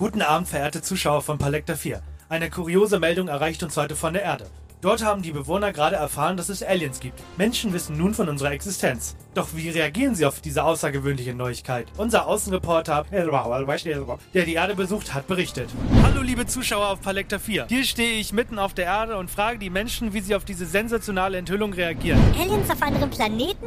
Guten Abend, verehrte Zuschauer von Palekta 4. Eine kuriose Meldung erreicht uns heute von der Erde. Dort haben die Bewohner gerade erfahren, dass es Aliens gibt. Menschen wissen nun von unserer Existenz. Doch wie reagieren sie auf diese außergewöhnliche Neuigkeit? Unser Außenreporter, der die Erde besucht hat, berichtet. Hallo liebe Zuschauer auf Palekta 4. Hier stehe ich mitten auf der Erde und frage die Menschen, wie sie auf diese sensationale Enthüllung reagieren. Aliens auf anderen Planeten?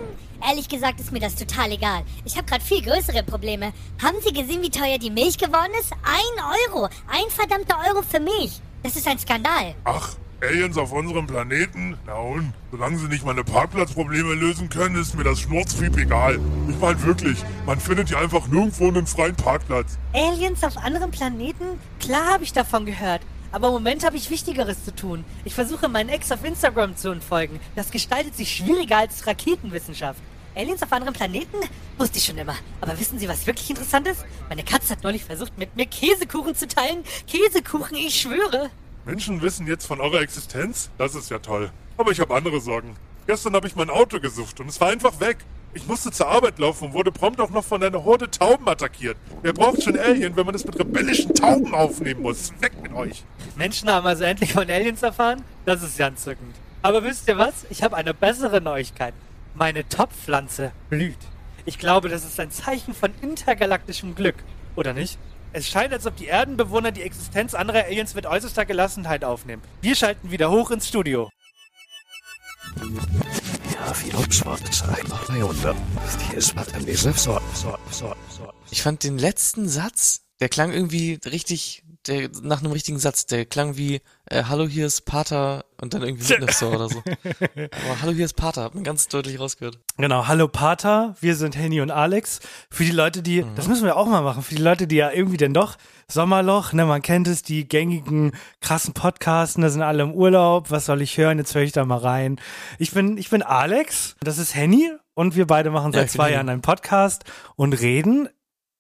Ehrlich gesagt ist mir das total egal. Ich habe gerade viel größere Probleme. Haben Sie gesehen, wie teuer die Milch geworden ist? Ein Euro. Ein verdammter Euro für Milch. Das ist ein Skandal. Ach, Aliens auf unserem Planeten? Na und? Solange sie nicht meine Parkplatzprobleme lösen können, ist mir das Schnurzpiep egal. Ich meine wirklich, man findet ja einfach nirgendwo einen freien Parkplatz. Aliens auf anderen Planeten? Klar habe ich davon gehört. Aber im Moment habe ich Wichtigeres zu tun. Ich versuche meinen Ex auf Instagram zu entfolgen. Das gestaltet sich schwieriger als Raketenwissenschaft. Aliens auf anderen Planeten? Wusste ich schon immer. Aber wissen Sie, was wirklich interessant ist? Meine Katze hat neulich versucht, mit mir Käsekuchen zu teilen. Käsekuchen, ich schwöre. Menschen wissen jetzt von eurer Existenz? Das ist ja toll. Aber ich habe andere Sorgen. Gestern habe ich mein Auto gesucht und es war einfach weg. Ich musste zur Arbeit laufen und wurde prompt auch noch von einer Horde Tauben attackiert. Wer braucht schon Alien, wenn man es mit rebellischen Tauben aufnehmen muss? Weg mit euch! Menschen haben also endlich von Aliens erfahren? Das ist ja entzückend. Aber wisst ihr was? Ich habe eine bessere Neuigkeit. Meine Topfpflanze blüht. Ich glaube, das ist ein Zeichen von intergalaktischem Glück. Oder nicht? Es scheint, als ob die Erdenbewohner die Existenz anderer Aliens mit äußerster Gelassenheit aufnehmen. Wir schalten wieder hoch ins Studio. Ich fand den letzten Satz, der klang irgendwie richtig, der, nach einem richtigen Satz, der klang wie, äh, hallo, hier ist Pater und dann irgendwie Witness oder so. Aber hallo, hier ist Pater, hat man ganz deutlich rausgehört. Genau, hallo Pater, wir sind Henny und Alex. Für die Leute, die, das müssen wir auch mal machen, für die Leute, die ja irgendwie denn doch Sommerloch, ne, man kennt es, die gängigen krassen Podcasten, da sind alle im Urlaub, was soll ich hören, jetzt höre ich da mal rein. Ich bin, ich bin Alex, das ist Henny und wir beide machen Ja, seit bin zwei. Jahren einen Podcast und reden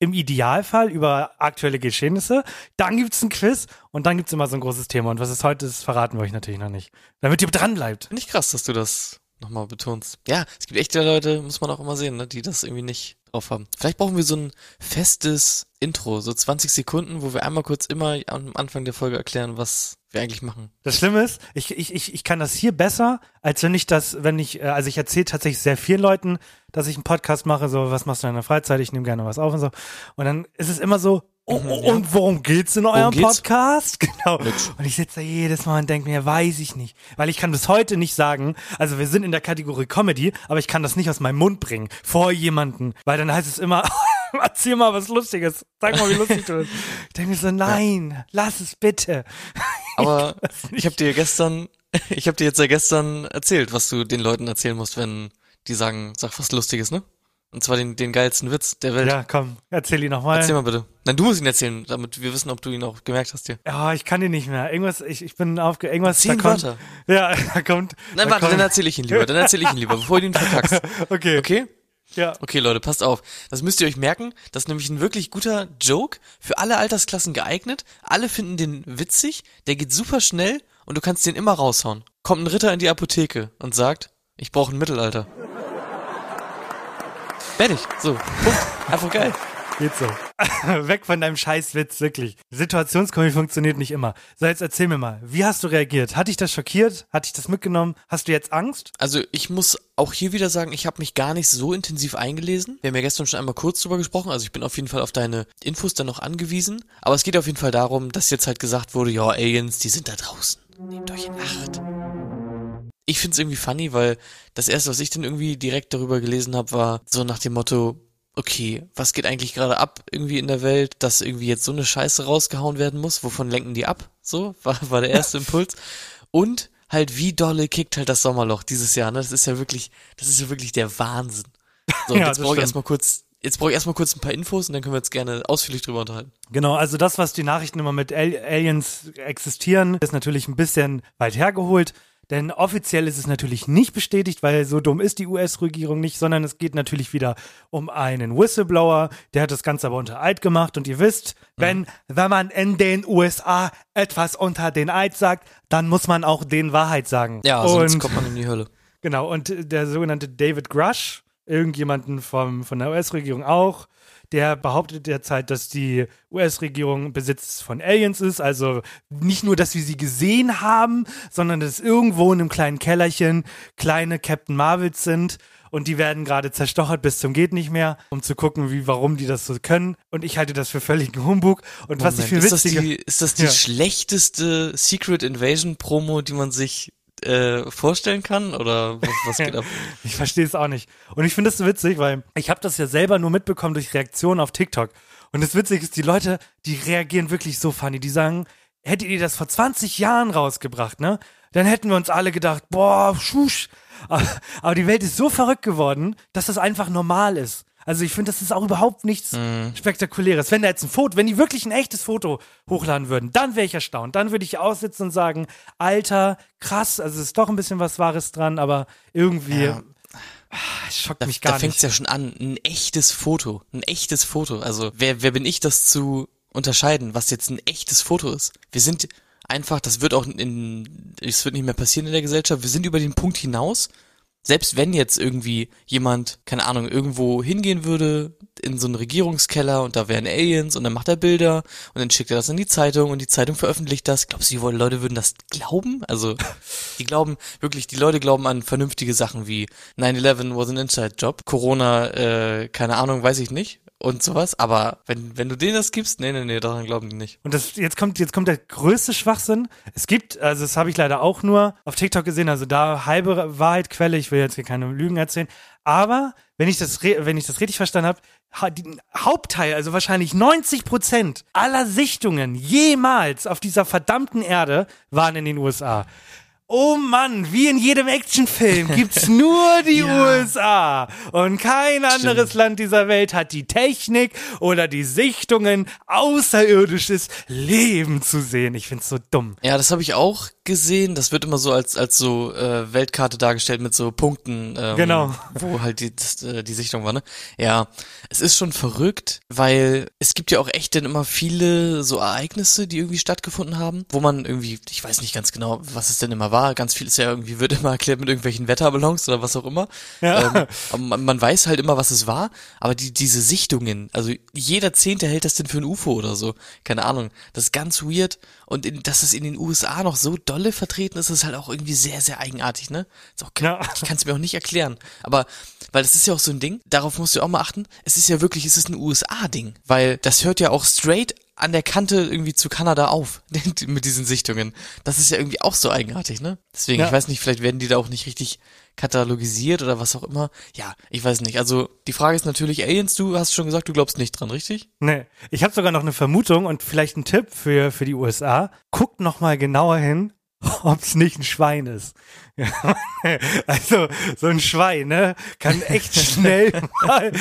im Idealfall über aktuelle Geschehnisse. Dann gibt's ein Quiz und dann gibt's immer so ein großes Thema. Und was es heute ist, verraten wir euch natürlich noch nicht. Damit ihr dran bleibt. Finde ich krass, dass du das nochmal betonst. Ja, es gibt echte Leute, muss man auch immer sehen, ne, die das irgendwie nicht drauf haben. Vielleicht brauchen wir so ein festes Intro, so 20 Sekunden, wo wir einmal kurz immer am Anfang der Folge erklären, was wir eigentlich machen. Das Schlimme ist, ich, ich, ich, ich kann das hier besser, als wenn ich das, wenn ich, äh, also ich erzähle tatsächlich sehr vielen Leuten, dass ich einen Podcast mache, so, was machst du in der Freizeit, ich nehme gerne was auf und so. Und dann ist es immer so, oh, oh, ja. und worum geht's in eurem geht's? Podcast? Genau. Und ich sitze da jedes Mal und denke mir, weiß ich nicht. Weil ich kann bis heute nicht sagen, also wir sind in der Kategorie Comedy, aber ich kann das nicht aus meinem Mund bringen, vor jemanden. Weil dann heißt es immer, erzähl mal was Lustiges, sag mal, wie lustig du bist. Ich denke mir so, nein, lass es bitte. Aber ich habe dir gestern, ich habe dir jetzt ja gestern erzählt, was du den Leuten erzählen musst, wenn die sagen, sag was Lustiges, ne? Und zwar den, den geilsten Witz der Welt. Ja, komm, erzähl ihn nochmal. Erzähl mal bitte. Nein, du musst ihn erzählen, damit wir wissen, ob du ihn auch gemerkt hast dir. Ja, ich kann ihn nicht mehr. Irgendwas, ich, ich bin aufge... Irgendwas, Zehn da kommt, Wörter. Ja, da kommt... Nein, da warte, kommt, dann erzähle ich ihn lieber. Dann erzähle ich ihn lieber, bevor du ihn verkackst. Okay, Okay? ja. Okay, Leute, passt auf. Das müsst ihr euch merken. Das ist nämlich ein wirklich guter Joke. Für alle Altersklassen geeignet. Alle finden den witzig. Der geht super schnell und du kannst den immer raushauen. Kommt ein Ritter in die Apotheke und sagt, ich brauche ein Mittelalter. Fertig. So. Punkt. Einfach geil. Geht so. Weg von deinem Scheißwitz, wirklich. Situationskomik funktioniert nicht immer. So, jetzt erzähl mir mal, wie hast du reagiert? Hat dich das schockiert? Hat dich das mitgenommen? Hast du jetzt Angst? Also ich muss auch hier wieder sagen, ich habe mich gar nicht so intensiv eingelesen. Wir haben ja gestern schon einmal kurz drüber gesprochen. Also ich bin auf jeden Fall auf deine Infos dann noch angewiesen. Aber es geht auf jeden Fall darum, dass jetzt halt gesagt wurde, ja, Aliens, die sind da draußen. Nehmt euch in Acht. Ich find's irgendwie funny, weil das erste, was ich dann irgendwie direkt darüber gelesen habe, war so nach dem Motto, okay, was geht eigentlich gerade ab irgendwie in der Welt, dass irgendwie jetzt so eine Scheiße rausgehauen werden muss, wovon lenken die ab? So, war, war der erste Impuls. Und halt, wie dolle kickt halt das Sommerloch dieses Jahr, ne? Das ist ja wirklich, das ist ja wirklich der Wahnsinn. So, Ja, jetzt brauche ich erstmal kurz, jetzt brauche ich erstmal kurz ein paar Infos und dann können wir jetzt gerne ausführlich drüber unterhalten. Genau, also das, was die Nachrichten immer mit Al Aliens existieren, ist natürlich ein bisschen weit hergeholt. Denn offiziell ist es natürlich nicht bestätigt, weil so dumm ist die US-Regierung nicht, sondern es geht natürlich wieder um einen Whistleblower, der hat das Ganze aber unter Eid gemacht. Und ihr wisst, wenn, wenn man in den USA etwas unter den Eid sagt, dann muss man auch den Wahrheit sagen. Ja, sonst und kommt man in die Hölle. Genau, und der sogenannte David Grush, irgendjemanden vom, von der US-Regierung auch, der behauptet derzeit, dass die US-Regierung Besitz von Aliens ist. Also nicht nur, dass wir sie gesehen haben, sondern dass irgendwo in einem kleinen Kellerchen kleine Captain Marvels sind. Und die werden gerade zerstochert bis zum geht nicht mehr, um zu gucken, wie, warum die das so können. Und ich halte das für völligen Humbug. Und was ich Moment, viel ist, das witziger... die, ist das die Ja. schlechteste Secret Invasion Promo, die man sich äh, vorstellen kann? Oder was, was geht ab? Ich verstehe es auch nicht. Und ich finde so witzig, weil ich habe das ja selber nur mitbekommen durch Reaktionen auf TikTok. Und das Witzige ist, die Leute, die reagieren wirklich so funny. Die sagen, hättet ihr das vor 20 Jahren rausgebracht, ne? Dann hätten wir uns alle gedacht, boah, schusch. Aber, aber die Welt ist so verrückt geworden, dass das einfach normal ist. Also ich finde, das ist auch überhaupt nichts Spektakuläres. Wenn da jetzt ein Foto, wenn die wirklich ein echtes Foto hochladen würden, dann wäre ich erstaunt. Dann würde ich aussitzen und sagen, Alter, krass, also es ist doch ein bisschen was Wahres dran, aber irgendwie Ja. es schockt Da, mich gar da fängt's nicht. ja schon an. Ein echtes Foto. Ein echtes Foto. Also, wer, wer bin ich, das zu unterscheiden, was jetzt ein echtes Foto ist? Wir sind einfach, das wird auch in, es wird nicht mehr passieren in der Gesellschaft. Wir sind über den Punkt hinaus. Selbst wenn jetzt irgendwie jemand, keine Ahnung, irgendwo hingehen würde, in so einen Regierungskeller und da wären Aliens und dann macht er Bilder und dann schickt er das in die Zeitung und die Zeitung veröffentlicht das. Glaubst du, die Leute würden das glauben? Also, die glauben, wirklich, die Leute glauben an vernünftige Sachen wie 9-11 was an inside job, Corona, äh, keine Ahnung, weiß ich nicht und sowas. Aber wenn, wenn du denen das gibst, nee, nee, nee, daran glauben die nicht. Und das, jetzt kommt, jetzt kommt der größte Schwachsinn. Es gibt, also das habe ich leider auch nur auf TikTok gesehen, also da halbe Wahrheitquelle, ich will jetzt hier keine Lügen erzählen. Aber wenn ich das, wenn ich das richtig verstanden habe, ha, die Hauptteil, also wahrscheinlich 90 Prozent aller Sichtungen jemals auf dieser verdammten Erde waren in den USA. Oh Mann, wie in jedem Actionfilm gibt's nur die USA und kein anderes Land dieser Welt hat die Technik oder die Sichtungen, außerirdisches Leben zu sehen. Ich find's so dumm. Ja, das habe ich auch gesehen. Das wird immer so als als so äh, Weltkarte dargestellt mit so Punkten, ähm, Genau. wo halt die das, äh, die Sichtung war. Ne? Ja, es ist schon verrückt, weil es gibt ja auch echt dann immer viele so Ereignisse, die irgendwie stattgefunden haben, wo man irgendwie, ich weiß nicht ganz genau, was es denn immer war. Ganz viel ist ja irgendwie wird immer erklärt mit irgendwelchen Wetterballons oder was auch immer. Ja. Ähm, man, man weiß halt immer, was es war. Aber die diese Sichtungen, also jeder Zehnte hält das denn für ein UFO oder so. Keine Ahnung. Das ist ganz weird. Und in, dass es in den USA noch so dolle vertreten ist, ist halt auch irgendwie sehr, sehr eigenartig, ne? Ist auch, Ja. Ich kann es mir auch nicht erklären. Aber, weil das ist ja auch so ein Ding, darauf musst du auch mal achten, es ist ja wirklich, es ist ein USA-Ding. Weil das hört ja auch straight an der Kante irgendwie zu Kanada auf, mit diesen Sichtungen. Das ist ja irgendwie auch so eigenartig, ne? Deswegen, Ja. ich weiß nicht, vielleicht werden die da auch nicht richtig katalogisiert oder was auch immer. Ja, ich weiß nicht. Also, die Frage ist natürlich, Aliens, du hast schon gesagt, du glaubst nicht dran, richtig? Nee, ich habe sogar noch eine Vermutung und vielleicht einen Tipp für, für die USA. Guckt noch mal genauer hin, ob es nicht ein Schwein ist. Ja, also so ein Schwein, ne, kann echt schnell mal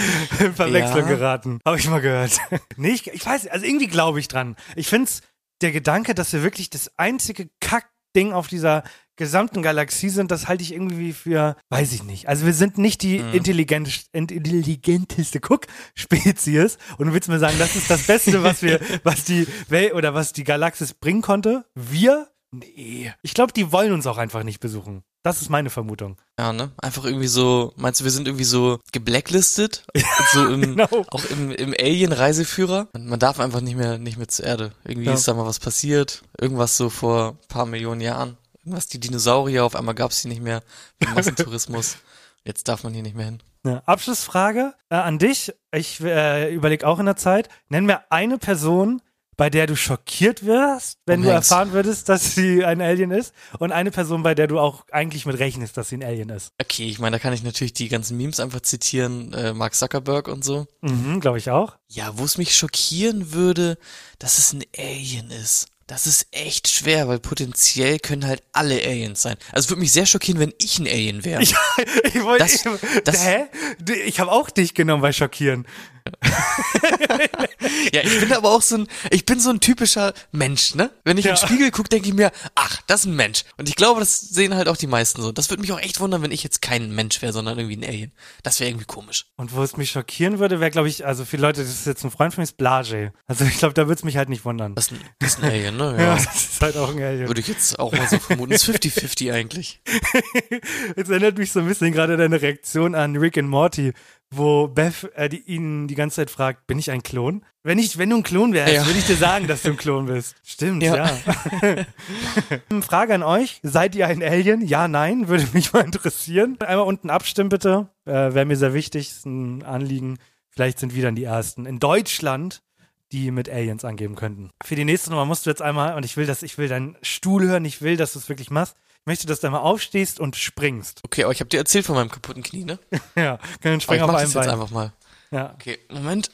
in Verwechslung Ja. geraten. Habe ich mal gehört. Nee, ich, ich weiß, also irgendwie glaube ich dran. Ich find's der Gedanke, dass wir wirklich das einzige Kackding auf dieser gesamten Galaxie sind, das halte ich irgendwie für, weiß ich nicht. Also wir sind nicht die intelligent, intelligenteste Guck-Spezies und du willst mir sagen, das ist das Beste, was wir, was die Welt oder was die Galaxis bringen konnte? Wir? Nee. Ich glaube, die wollen uns auch einfach nicht besuchen. Das ist meine Vermutung. Ja, ne? Einfach irgendwie so, meinst du, wir sind irgendwie so geblacklistet? so im, genau. auch im, im Alien-Reiseführer? Man, darf einfach nicht mehr, nicht mehr zur Erde. Irgendwie Ja. ist da mal was passiert. Irgendwas so vor ein paar Millionen Jahren. Irgendwas, die Dinosaurier, auf einmal gab's die nicht mehr. Massentourismus. Jetzt darf man hier nicht mehr hin. Ja, Abschlussfrage äh, an dich. Ich äh, überlege auch in der Zeit. Nenn mir eine Person, bei der du schockiert wirst, wenn Tom du erfahren würdest, dass sie ein Alien ist. Und eine Person, bei der du auch eigentlich mit rechnest, dass sie ein Alien ist. Okay, ich meine, da kann ich natürlich die ganzen Memes einfach zitieren, äh, Mark Zuckerberg und so. Mhm, glaube ich auch. Ja, wo es mich schockieren würde, dass es ein Alien ist. Das ist echt schwer, weil potenziell können halt alle Aliens sein. Also es würde mich sehr schockieren, wenn ich ein Alien wäre. Ich, ich wollte, das- hä? Ich habe auch dich genommen bei Schockieren. Ja, ich bin aber auch so ein, ich bin so ein typischer Mensch, ne? Wenn ich Ja. in den Spiegel gucke, denke ich mir, ach, das ist ein Mensch. Und ich glaube, das sehen halt auch die meisten so. Das würde mich auch echt wundern, wenn ich jetzt kein Mensch wäre, sondern irgendwie ein Alien. Das wäre irgendwie komisch. Und wo es mich schockieren würde, wäre, glaube ich, also viele Leute, das ist jetzt ein Freund von mir, ist Blage. Also ich glaube, da würde es mich halt nicht wundern. Das ist ein, das ist ein Alien, ne? Ja, Ja. das ist halt auch ein Alien. Würde ich jetzt auch mal so vermuten. Das ist 50-50 eigentlich. Jetzt erinnert mich so ein bisschen gerade deine Reaktion an Rick and Morty, wo Beth äh, die, ihn die ganze Zeit fragt, bin ich ein Klon? Wenn ich, wenn du ein Klon wärst, Ja. würde ich dir sagen, dass du ein Klon bist. Stimmt, ja. Ja. Frage an euch, seid ihr ein Alien? Ja, nein, würde mich mal interessieren. Einmal unten abstimmen bitte, äh, wäre mir sehr wichtig, ist ein Anliegen. Vielleicht sind wir dann die Ersten in Deutschland, die mit Aliens angeben könnten. Für die nächste Nummer musst du jetzt einmal, und ich will, dass ich will deinen Stuhl hören, ich will, dass du es wirklich machst. Ich möchte, dass du einmal aufstehst und springst. Okay, aber ich habe dir erzählt von meinem kaputten Knie, ne? Ja, können Aber ich springen auf mach das jetzt einfach mal. Ja. Okay, Moment.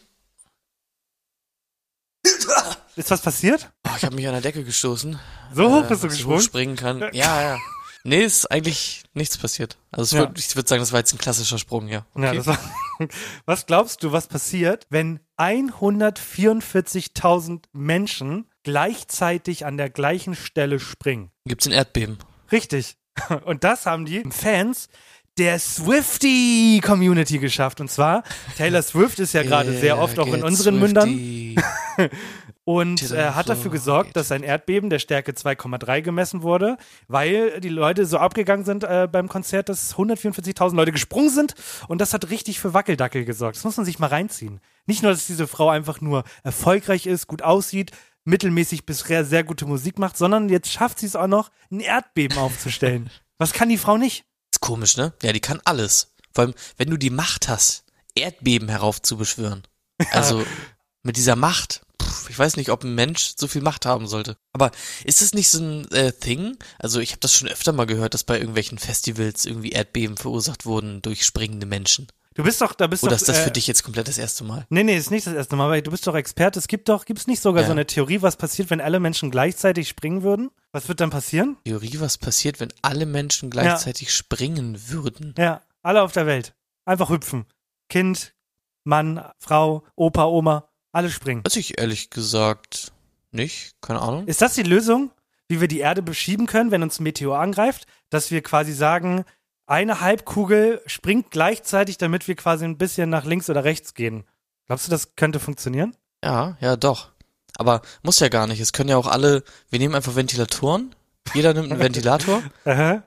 Ist was passiert? Oh, ich habe mich an der Decke gestoßen. So hoch äh, bist du dass ich gesprungen? hochspringen kann. Ja, ja. Nee, ist eigentlich nichts passiert. Also Ja. würd, ich würde sagen, das war jetzt ein klassischer Sprung, ja. Okay. Ja, das war, was glaubst du, was passiert, wenn 144.000 Menschen gleichzeitig an der gleichen Stelle springen? Gibt's ein Erdbeben? Richtig. Und das haben die Fans der Swifty-Community geschafft. Und zwar, Taylor Swift ist ja gerade sehr Yeah, oft auch in unseren Mündern Swifty. und to the äh, hat dafür gesorgt, dass ein Erdbeben der Stärke 2,3 gemessen wurde, weil die Leute so abgegangen sind äh, beim Konzert, dass 144.000 Leute gesprungen sind und das hat richtig für Wackeldackel gesorgt. Das muss man sich mal reinziehen. Nicht nur, dass diese Frau einfach nur erfolgreich ist, gut aussieht, mittelmäßig bis sehr, gute Musik macht, sondern jetzt schafft sie es auch noch, ein Erdbeben aufzustellen. Was kann die Frau nicht? Ist komisch, ne? Ja, die kann alles. Vor allem, wenn du die Macht hast, Erdbeben heraufzubeschwören. Also mit dieser Macht, pff, ich weiß nicht, ob ein Mensch so viel Macht haben sollte. Aber ist das nicht so ein äh, Thing? Also ich habe das schon öfter mal gehört, dass bei irgendwelchen Festivals irgendwie Erdbeben verursacht wurden durch springende Menschen. Du bist doch, da bist Oder doch. ist das äh, für dich jetzt komplett das erste Mal? Nee, nee, ist nicht das erste Mal, aber du bist doch Experte. Es gibt doch, gibt es nicht sogar Ja. so eine Theorie, was passiert, wenn alle Menschen gleichzeitig springen würden? Was wird dann passieren? Theorie, was passiert, wenn alle Menschen gleichzeitig springen würden? Ja, alle auf der Welt. Einfach hüpfen. Kind, Mann, Frau, Opa, Oma, alle springen. Weiß ich ehrlich gesagt nicht. Keine Ahnung. Ist das die Lösung, wie wir die Erde beschieben können, wenn uns ein Meteor angreift? Dass wir quasi sagen, eine Halbkugel springt gleichzeitig, damit wir quasi ein bisschen nach links oder rechts gehen. Glaubst du, das könnte funktionieren? Ja, ja, doch. Aber muss ja gar nicht. Es können ja auch alle, wir nehmen einfach Ventilatoren. Jeder nimmt einen Ventilator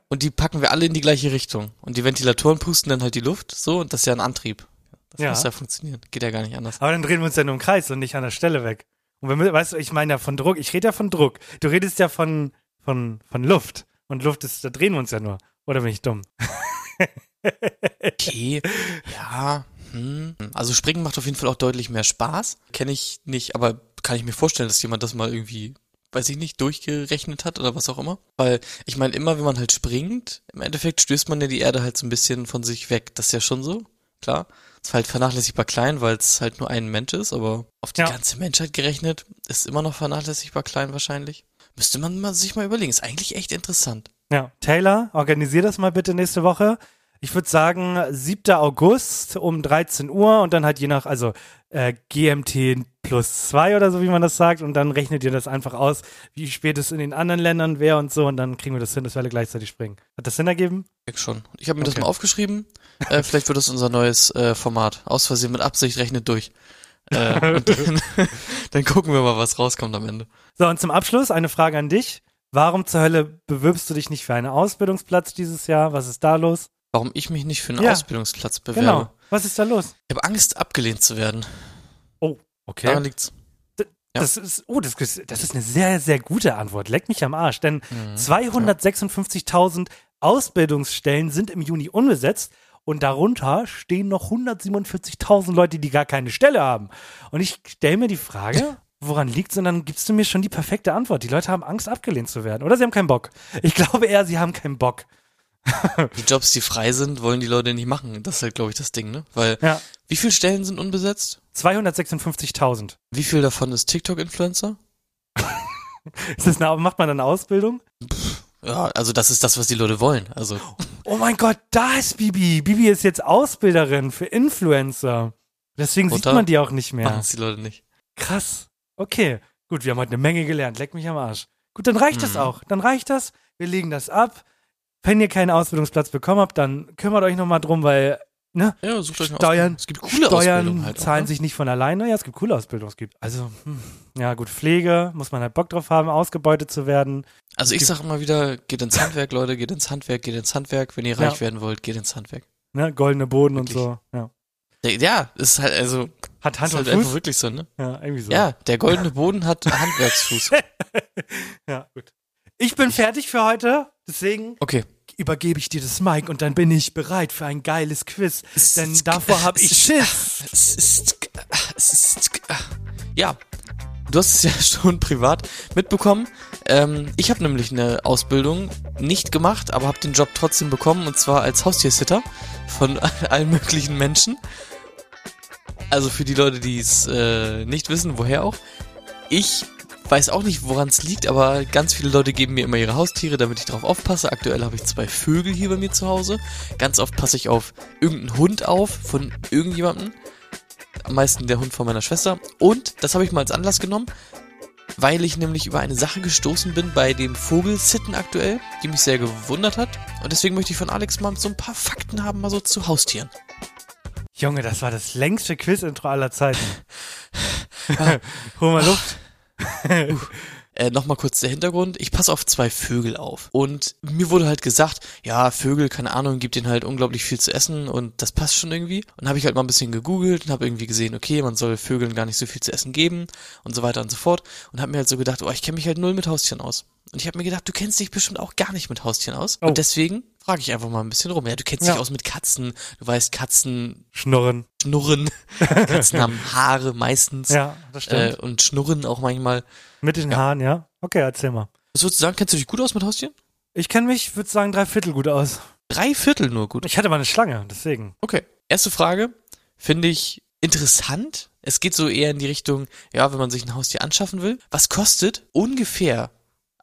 und die packen wir alle in die gleiche Richtung. Und die Ventilatoren pusten dann halt die Luft, so, und das ist ja ein Antrieb. Das Ja. muss ja funktionieren. Geht ja gar nicht anders. Aber dann drehen wir uns ja nur im Kreis und nicht an der Stelle weg. Und wenn wir, weißt du, ich meine ja von Druck, ich rede ja von Druck. Du redest ja von, von, von Luft. Und Luft ist, da drehen wir uns ja nur. Oder bin ich dumm? Okay, ja, hm. Also Springen macht auf jeden Fall auch deutlich mehr Spaß. Kenne ich nicht, aber kann ich mir vorstellen, dass jemand das mal irgendwie, weiß ich nicht, durchgerechnet hat oder was auch immer. Weil ich meine, immer wenn man halt springt, im Endeffekt stößt man ja die Erde halt so ein bisschen von sich weg. Das ist ja schon so, klar. Ist halt vernachlässigbar klein, weil es halt nur ein Mensch ist, aber auf die Ja. ganze Menschheit gerechnet ist immer noch vernachlässigbar klein wahrscheinlich. Müsste man mal sich mal überlegen. Ist eigentlich echt interessant. Ja. Taylor, organisier das mal bitte nächste Woche. Ich würde sagen, 7. August um 13 Uhr und dann halt je nach, also äh, GMT plus zwei oder so, wie man das sagt. Und dann rechnet ihr das einfach aus, wie spät es in den anderen Ländern wäre und so. Und dann kriegen wir das hin, dass wir alle gleichzeitig springen. Hat das Sinn ergeben? Ich schon. Ich habe mir das Okay. mal aufgeschrieben. Äh, vielleicht wird das unser neues äh, Format. Aus Versehen mit Absicht rechnet durch. Äh, und dann, dann gucken wir mal, was rauskommt am Ende. So, und zum Abschluss eine Frage an dich. Warum zur Hölle bewirbst du dich nicht für einen Ausbildungsplatz dieses Jahr? Was ist da los? Warum ich mich nicht für einen Ja. Ausbildungsplatz bewerbe. Genau. Was ist da los? Ich habe Angst, abgelehnt zu werden. Oh, okay. Daran liegt's. Ja. Das ist, oh, das ist, das ist eine sehr, sehr gute Antwort. Leck mich am Arsch. Denn Mhm. 256.000 Ausbildungsstellen sind im Juni unbesetzt und darunter stehen noch 147.000 Leute, die gar keine Stelle haben. Und ich stelle mir die Frage, woran liegt's? Und dann gibst du mir schon die perfekte Antwort. Die Leute haben Angst, abgelehnt zu werden. Oder sie haben keinen Bock. Ich glaube eher, sie haben keinen Bock. Die Jobs, die frei sind, wollen die Leute nicht machen. Das ist halt, glaube ich, das Ding, ne? Weil, Ja. wie viele Stellen sind unbesetzt? 256.000. Wie viel davon ist TikTok-Influencer? Ist das eine, macht man eine Ausbildung? Ja, also das ist das, was die Leute wollen. Also Oh mein Gott, da ist Bibi. Bibi ist jetzt Ausbilderin für Influencer. Deswegen sieht Oder? man die auch nicht machen mehr. es die Leute nicht. Krass. Okay. Gut, wir haben heute eine Menge gelernt. Leck mich am Arsch. Gut, dann reicht das Mhm. auch. Dann reicht das. Wir legen das ab. Wenn ihr keinen Ausbildungsplatz bekommen habt, dann kümmert euch nochmal drum, weil, ne? Ja, sucht euch eine Steuern. Es gibt coole Ausbildungen Steuern halt auch, zahlen ne? sich nicht von alleine. Ja, es gibt coole Ausbildungen. Es gibt, also, hm, ja gut, Pflege, muss man halt Bock drauf haben, ausgebeutet zu werden. Also ich gibt- sag immer wieder, geht ins Handwerk, Leute, geht ins Handwerk, geht ins Handwerk. Wenn ihr Ja. reich werden wollt, geht ins Handwerk. Ne? Goldene Boden und Wirklich. so. Ja. Ja, ist halt, also, Hat Hand ist und halt einfach Fuß. wirklich so, ne? Ja, irgendwie so. Ja, der goldene Boden hat Handwerksfuß. ja, gut. Ich bin fertig für heute, deswegen Okay. übergebe ich dir das Mic und dann bin ich bereit für ein geiles Quiz. Denn davor habe ich Schiss. Es ist, es ist, ja, du hast es ja schon privat mitbekommen. Ähm, ich habe nämlich eine Ausbildung nicht gemacht, aber habe den Job trotzdem bekommen und zwar als Haustiersitter von allen möglichen Menschen. Also für die Leute, die es äh, nicht wissen, woher auch. Ich weiß auch nicht, woran es liegt, aber ganz viele Leute geben mir immer ihre Haustiere, damit ich drauf aufpasse. Aktuell habe ich zwei Vögel hier bei mir zu Hause. Ganz oft passe ich auf irgendeinen Hund auf von irgendjemandem. Am meisten der Hund von meiner Schwester. Und das habe ich mal als Anlass genommen, weil ich nämlich über eine Sache gestoßen bin bei dem Vogelsitten aktuell, die mich sehr gewundert hat. Und deswegen möchte ich von Alex mal so ein paar Fakten haben, mal so zu Haustieren. Junge, das war das längste Quiz-Intro aller Zeiten. Hol mal Luft. Äh, Nochmal kurz der Hintergrund. Ich passe auf zwei Vögel auf. Und mir wurde halt gesagt, ja, Vögel, keine Ahnung, gibt denen halt unglaublich viel zu essen und das passt schon irgendwie. Und habe ich halt mal ein bisschen gegoogelt und habe irgendwie gesehen, okay, man soll Vögeln gar nicht so viel zu essen geben und so weiter und so fort. Und habe mir halt so gedacht, oh, ich kenne mich halt null mit Haustieren aus. Und ich habe mir gedacht, du kennst dich bestimmt auch gar nicht mit Haustieren aus. Oh. Und deswegen frage ich einfach mal ein bisschen rum. Ja, du kennst Ja. dich aus mit Katzen. Du weißt, Katzen Schnurren. schnurren. Katzen haben Haare meistens. Ja, das Äh, stimmt. und schnurren auch manchmal. Mit den ja. Haaren, ja? Okay, erzähl mal. Was würdest du sagen? Kennst du dich gut aus mit Haustieren? Ich kenne mich, würde sagen, drei Viertel gut aus. Drei Viertel nur gut. Ich hatte mal eine Schlange, deswegen. Okay. Erste Frage finde ich interessant. Es geht so eher in die Richtung, ja, wenn man sich ein Haustier anschaffen will. Was kostet ungefähr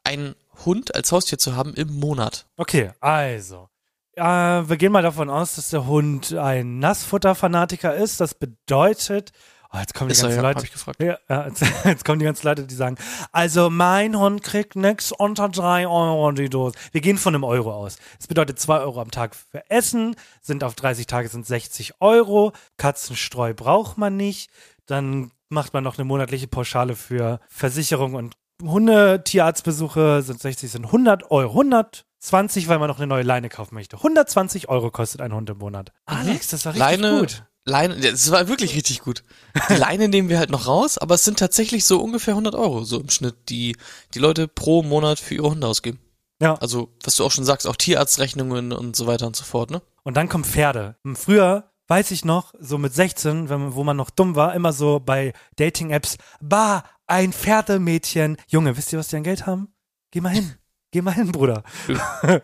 ein Hund als Haustier zu haben im Monat? Okay, also. Äh, wir gehen mal davon aus, dass der Hund ein Nassfutterfanatiker ist. Das bedeutet, oh, jetzt kommen die Ist er, ganzen ja, Leute. gefragt. Ja, ja, jetzt, jetzt kommen die ganzen Leute, die sagen, also mein Hund kriegt nix unter drei Euro die Dose. Wir gehen von einem Euro aus. Das bedeutet zwei Euro am Tag für Essen, sind auf 30 Tage sind 60 Euro. Katzenstreu braucht man nicht. Dann macht man noch eine monatliche Pauschale für Versicherung und Hundetierarztbesuche sind 60, sind 100 Euro. 120, weil man noch eine neue Leine kaufen möchte. 120 Euro kostet ein Hund im Monat. Alex, das war richtig Leine, gut. Leine, das war wirklich richtig gut. Die Leine nehmen wir halt noch raus, aber es sind tatsächlich so ungefähr 100 Euro, so im Schnitt, die die Leute pro Monat für ihre Hunde ausgeben. Ja. Also, was du auch schon sagst, auch Tierarztrechnungen und so weiter und so fort, ne? Und dann kommen Pferde. Früher, weiß ich noch, so mit 16, wenn, man- wo man noch dumm war, immer so bei Dating-Apps, bah, ein Pferdemädchen. Junge, wisst ihr, was die an Geld haben? Geh mal hin. Geh mal hin, Bruder.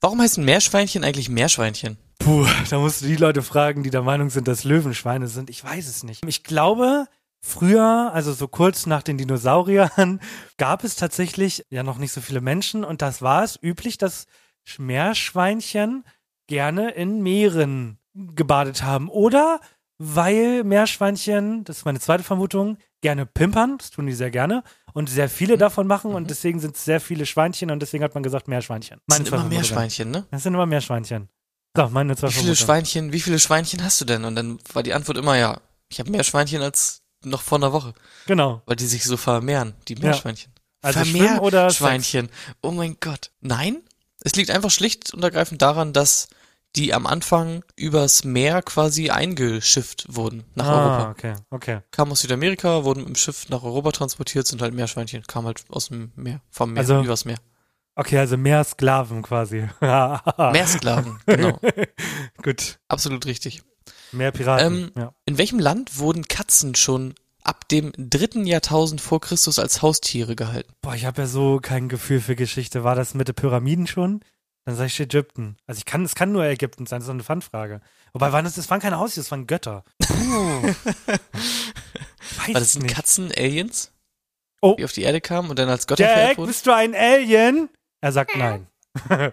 Warum heißen Meerschweinchen eigentlich Meerschweinchen? Puh, da musst du die Leute fragen, die der Meinung sind, dass Löwenschweine sind. Ich weiß es nicht. Ich glaube, früher, also so kurz nach den Dinosauriern, gab es tatsächlich ja noch nicht so viele Menschen und das war es üblich, dass Meerschweinchen gerne in Meeren gebadet haben. Oder weil Meerschweinchen, das ist meine zweite Vermutung, gerne pimpern, das tun die sehr gerne, und sehr viele davon machen und deswegen sind es sehr viele Schweinchen und deswegen hat man gesagt Meerschweinchen. Das sind immer. Meerschweinchen, ne? Das sind immer Meerschweinchen. So, meine zwei Wie viele Vermutungen. Schweinchen, wie viele Schweinchen hast du denn? Und dann war die Antwort immer ja, ich habe mehr Schweinchen als noch vor einer Woche, Genau. weil die sich so vermehren, die Meerschweinchen. Also Schwimmen oder Sex? Schweinchen. Oh mein Gott. Nein, es liegt einfach schlicht und ergreifend daran, dass die am Anfang übers Meer quasi eingeschifft wurden nach ah, Europa. okay, okay. Kamen aus Südamerika, wurden dem Schiff nach Europa transportiert, sind halt Meerschweinchen, kamen halt aus dem Meer, vom Meer, Also- übers Meer. Okay, also mehr Sklaven quasi. Meersklaven, genau. Gut. Absolut richtig. Mehr Piraten. Ähm, ja. In welchem Land wurden Katzen schon ab dem dritten Jahrtausend vor Christus als Haustiere gehalten? Boah, ich habe ja so kein Gefühl für Geschichte. War das mit den Pyramiden schon? Dann sag ich Ägypten. Also ich kann, es kann nur Ägypten sein, das ist eine Fun-Frage. Wobei waren das, das waren keine Haustiere, das waren Götter. Puh. Weiß War das sind nicht. Katzen-Aliens? Oh. die auf die Erde kamen und dann als Götter Jack, bist du ein Alien? Er sagt nein.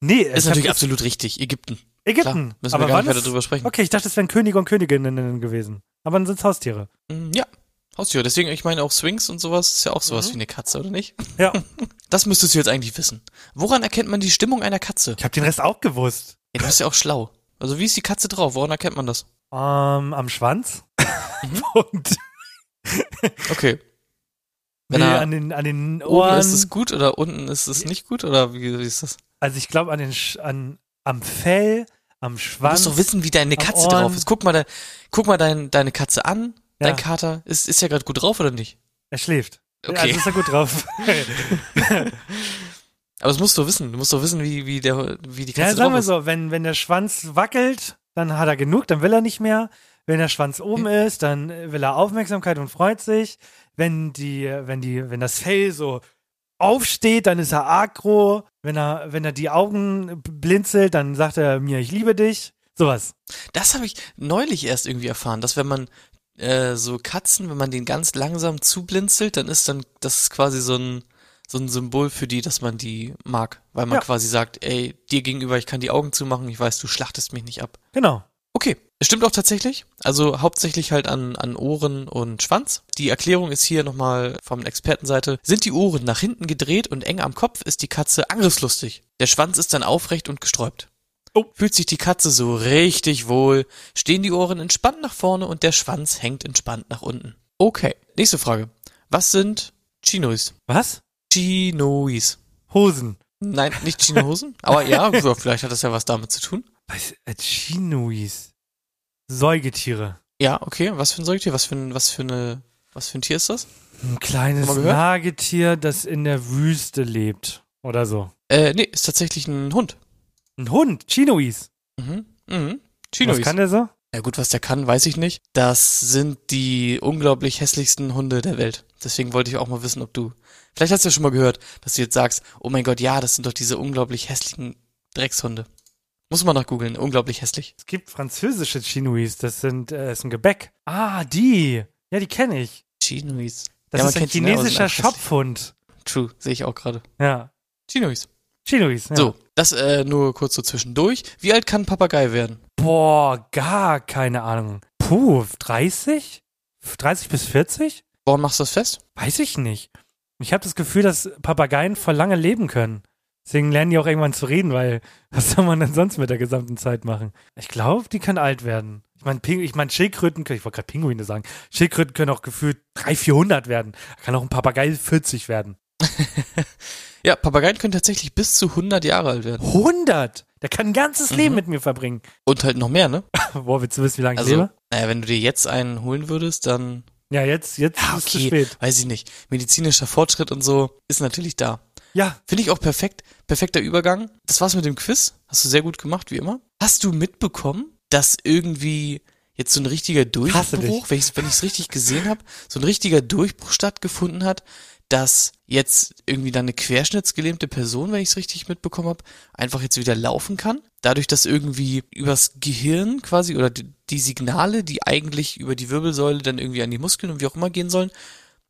nee, Ist natürlich absolut richtig. Ägypten. Ägypten. Klar, müssen wir Aber gar wann nicht weiter drüber sprechen. Okay, ich dachte, es wären Könige und Königinnen gewesen. Aber dann sind es Haustiere. Mm, Ja, Haustiere. Deswegen, ich meine auch Swings und sowas ist ja auch Mhm. sowas wie eine Katze, oder nicht? Ja. Das müsstest du jetzt eigentlich wissen. Woran erkennt man die Stimmung einer Katze? Ich habe den Rest auch gewusst. Ja, du bist ja auch schlau. Also wie ist die Katze drauf? Woran erkennt man das? Ähm, am Schwanz. Mhm. und Okay. nee, Wenn er an den, an den oben Ohren. ist es gut oder unten ist es nicht gut oder wie, wie ist das? also ich glaube an den Sch an, am Fell, am Du Schwanz. musst doch wissen, wie deine Katze Ohren. drauf ist. Guck mal, de, guck mal dein, deine Katze an. Ja. Dein Kater ist, ist ja gerade gut drauf oder nicht? Er schläft. Okay. Also ist er gut drauf. Aber das musst du wissen. Du musst doch wissen, wie, wie, der, wie die ja, Katze sagen drauf wir so, wenn, wenn der Schwanz wackelt, dann hat er genug, dann will er nicht mehr. Wenn der Schwanz oben ist, dann will er Aufmerksamkeit und freut sich. Wenn die, wenn die, wenn das Fell so aufsteht, dann ist er agro. Wenn er, wenn er die Augen blinzelt, dann sagt er mir, ich liebe dich. Sowas. Das habe ich neulich erst irgendwie erfahren, dass wenn man äh, so Katzen, wenn man den ganz langsam zublinzelt, dann ist dann das ist quasi so ein so ein Symbol für die, dass man die mag, weil man Ja. quasi sagt, ey, dir gegenüber, ich kann die Augen zumachen, ich weiß, du schlachtest mich nicht ab. Genau. Okay, es stimmt auch tatsächlich. Also hauptsächlich halt an, an Ohren und Schwanz. Die Erklärung ist hier nochmal vom Expertenseite. Sind die Ohren nach hinten gedreht und eng am Kopf, ist die Katze angriffslustig. Der Schwanz ist dann aufrecht und gesträubt. Oh. Fühlt sich die Katze so richtig wohl, stehen die Ohren entspannt nach vorne und der Schwanz hängt entspannt nach unten. Okay, nächste Frage. Was sind Chinois? Was? Chinois. Hosen. Nein, nicht Chinohosen, aber ja, vielleicht hat das ja was damit zu tun. Was? Äh, Chinois. Säugetiere. Ja, okay. Was für ein Säugetier? Was für ein, was für eine, was für ein Tier ist das? Ein kleines? Nagetier, das in der Wüste lebt. Oder so. Äh, nee, ist tatsächlich ein Hund. Ein Hund. Chinois. Mhm. Mhm. Was Chinois. kann der so? Ja gut, was der kann, weiß ich nicht. Das sind die unglaublich hässlichsten Hunde der Welt. Deswegen wollte ich auch mal wissen, ob du. Vielleicht hast du ja schon mal gehört, dass du jetzt sagst, oh mein Gott, ja, das sind doch diese unglaublich hässlichen Dreckshunde. Muss man nach googeln, unglaublich hässlich. Es gibt französische Chinois. Das sind, äh, ist ein Gebäck. Ah, die. Ja, die kenne ich. Chinois. Das Ja, ist ein ne, chinesischer. Schopfhund. True, sehe ich auch gerade. Ja. Chinois. Chinois. Ja. So, das äh, nur kurz so zwischendurch. Wie alt kann ein Papagei werden? Boah, gar keine Ahnung. Puh, 30? 30 bis 40? Woran machst du das fest? Weiß ich nicht. Ich habe das Gefühl, dass Papageien voll lange leben können. Deswegen lernen die auch irgendwann zu reden, weil was soll man denn sonst mit der gesamten Zeit machen? Ich glaube, die können alt werden. Ich meine, ich mein, Schildkröten, können- ich wollte gerade Pinguine sagen, Schildkröten können auch gefühlt 300, 400 werden. Kann auch ein Papagei 40 werden. Ja, Papageien können tatsächlich bis zu 100 Jahre alt werden. 100! Der kann ein ganzes Mhm. Leben mit mir verbringen. Und halt noch mehr, ne? Boah, willst du wissen, wie lange ich Also, lebe? naja, wenn du dir jetzt einen holen würdest, dann, Ja, jetzt, jetzt ja, ist es zu okay, spät. weiß ich nicht. Medizinischer Fortschritt und so ist natürlich da. Ja, Finde ich auch perfekt. Perfekter Übergang. Das war's mit dem Quiz. Hast du sehr gut gemacht, wie immer. Hast du mitbekommen, dass irgendwie jetzt so ein richtiger Durchbruch, wenn ich ich's richtig gesehen habe, so ein richtiger Durchbruch stattgefunden hat, dass jetzt irgendwie dann eine querschnittsgelähmte Person, wenn ich es richtig mitbekommen habe, einfach jetzt wieder laufen kann. Dadurch, dass irgendwie übers Gehirn quasi oder die, Signale, die eigentlich über die Wirbelsäule dann irgendwie an die Muskeln und wie auch immer gehen sollen,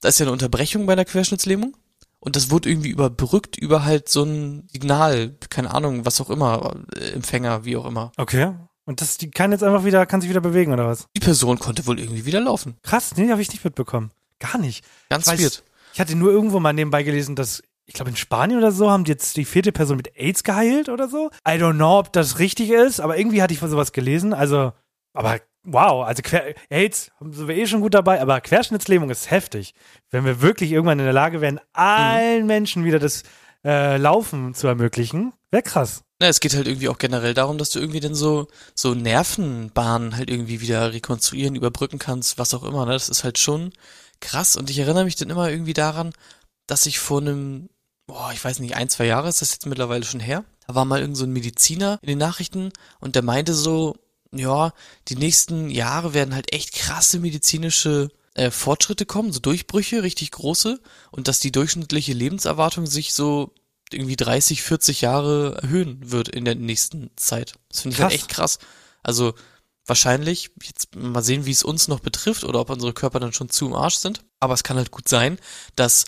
da ist ja eine Unterbrechung bei einer Querschnittslähmung. Und das wurde irgendwie überbrückt über halt so ein Signal, keine Ahnung, was auch immer, äh, Empfänger, wie auch immer. okay. Und das, die kann jetzt einfach wieder, kann sich wieder bewegen, oder was? Die Person konnte wohl irgendwie wieder laufen. Krass, nee, habe ich nicht mitbekommen. Gar nicht. Ganz weird. Ich hatte nur irgendwo mal nebenbei gelesen, dass, ich glaube in Spanien oder so, haben die jetzt die vierte Person mit AIDS geheilt oder so. I don't know, ob das richtig ist, aber irgendwie hatte ich von sowas gelesen. Also, aber wow, also Quer AIDS sind wir eh schon gut dabei, aber Querschnittslähmung ist heftig. Wenn wir wirklich irgendwann in der Lage wären, allen Menschen wieder das äh, Laufen zu ermöglichen, wäre krass. Na, es geht halt irgendwie auch generell darum, dass du irgendwie dann so, so Nervenbahnen halt irgendwie wieder rekonstruieren, überbrücken kannst, was auch immer, ne? Das ist halt schon krass. Und ich erinnere mich dann immer irgendwie daran, dass ich vor einem, boah, ich weiß nicht, ein, zwei Jahre ist das jetzt mittlerweile schon her. Da war mal irgend so ein Mediziner in den Nachrichten und der meinte so, ja, die nächsten Jahre werden halt echt krasse medizinische äh, Fortschritte kommen, so Durchbrüche, richtig große, und dass die durchschnittliche Lebenserwartung sich so irgendwie 30, 40 Jahre erhöhen wird in der nächsten Zeit. Das finde ich halt Krass. echt krass. Also wahrscheinlich, jetzt mal sehen, wie es uns noch betrifft oder ob unsere Körper dann schon zu im Arsch sind. Aber es kann halt gut sein, dass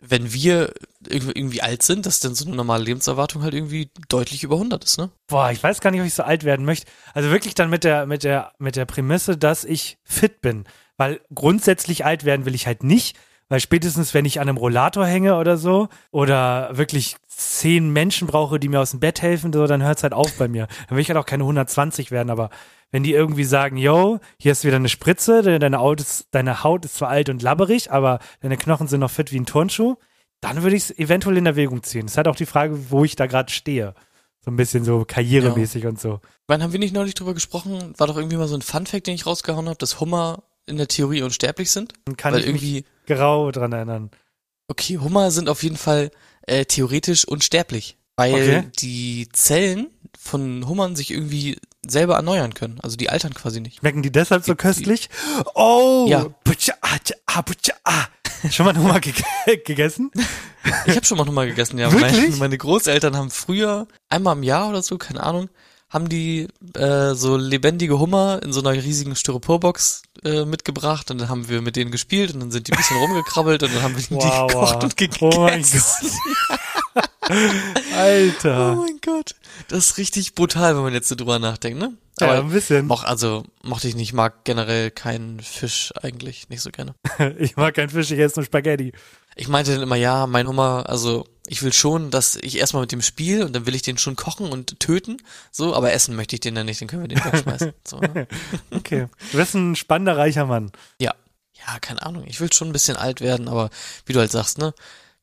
wenn wir irgendwie, alt sind, dass dann so eine normale Lebenserwartung halt irgendwie deutlich über 100 ist, ne? Boah, ich weiß gar nicht, ob ich so alt werden möchte. Also wirklich dann mit der, mit der, mit der Prämisse, dass ich fit bin. Weil grundsätzlich alt werden will ich halt nicht, weil spätestens, wenn ich an einem Rollator hänge oder so, oder wirklich zehn Menschen brauche, die mir aus dem Bett helfen, so, dann hört es halt auf bei mir. Dann will ich halt auch keine 120 werden, aber wenn die irgendwie sagen, yo, hier ist wieder eine Spritze, deine Haut ist, deine Haut ist zwar alt und labberig, aber deine Knochen sind noch fit wie ein Turnschuh, dann würde ich es eventuell in Erwägung ziehen. Es ist halt auch die Frage, wo ich da gerade stehe. So ein bisschen so karrieremäßig ja. und so. Wann haben wir nicht neulich drüber gesprochen? War doch irgendwie mal so ein Funfact, den ich rausgehauen habe, dass Hummer in der Theorie unsterblich sind? Man kann Weil ich irgendwie grau dran erinnern. Okay, Hummer sind auf jeden Fall äh, theoretisch unsterblich, weil okay. die Zellen von Hummern sich irgendwie selber erneuern können. Also die altern quasi nicht. Schmecken die deshalb so köstlich? Oh! Ja. Schon mal Hummer ge gegessen? Ich habe schon mal Hummer gegessen, ja. Wirklich? Meine, meine Großeltern haben früher einmal im Jahr oder so, keine Ahnung, haben die äh, so lebendige Hummer in so einer riesigen Styroporbox äh, mitgebracht und dann haben wir mit denen gespielt und dann sind die ein bisschen rumgekrabbelt und dann haben wir wow, die gekocht wow. und gegessen. Oh mein Gott. Alter. Oh mein Gott. Das ist richtig brutal, wenn man jetzt so drüber nachdenkt, ne? Aber ja, ein bisschen. Moch, also mochte ich nicht, mag generell keinen Fisch eigentlich nicht so gerne. ich mag keinen Fisch, ich esse nur Spaghetti. Ich meinte dann immer, ja, mein Hummer, also ich will schon, dass ich erstmal mit dem Spiel und dann will ich den schon kochen und töten, so, aber essen möchte ich den dann nicht, dann können wir den wegschmeißen. So, ne? okay. Du bist ein spannender, reicher Mann. Ja. Ja, keine Ahnung. Ich will schon ein bisschen alt werden, aber wie du halt sagst, ne?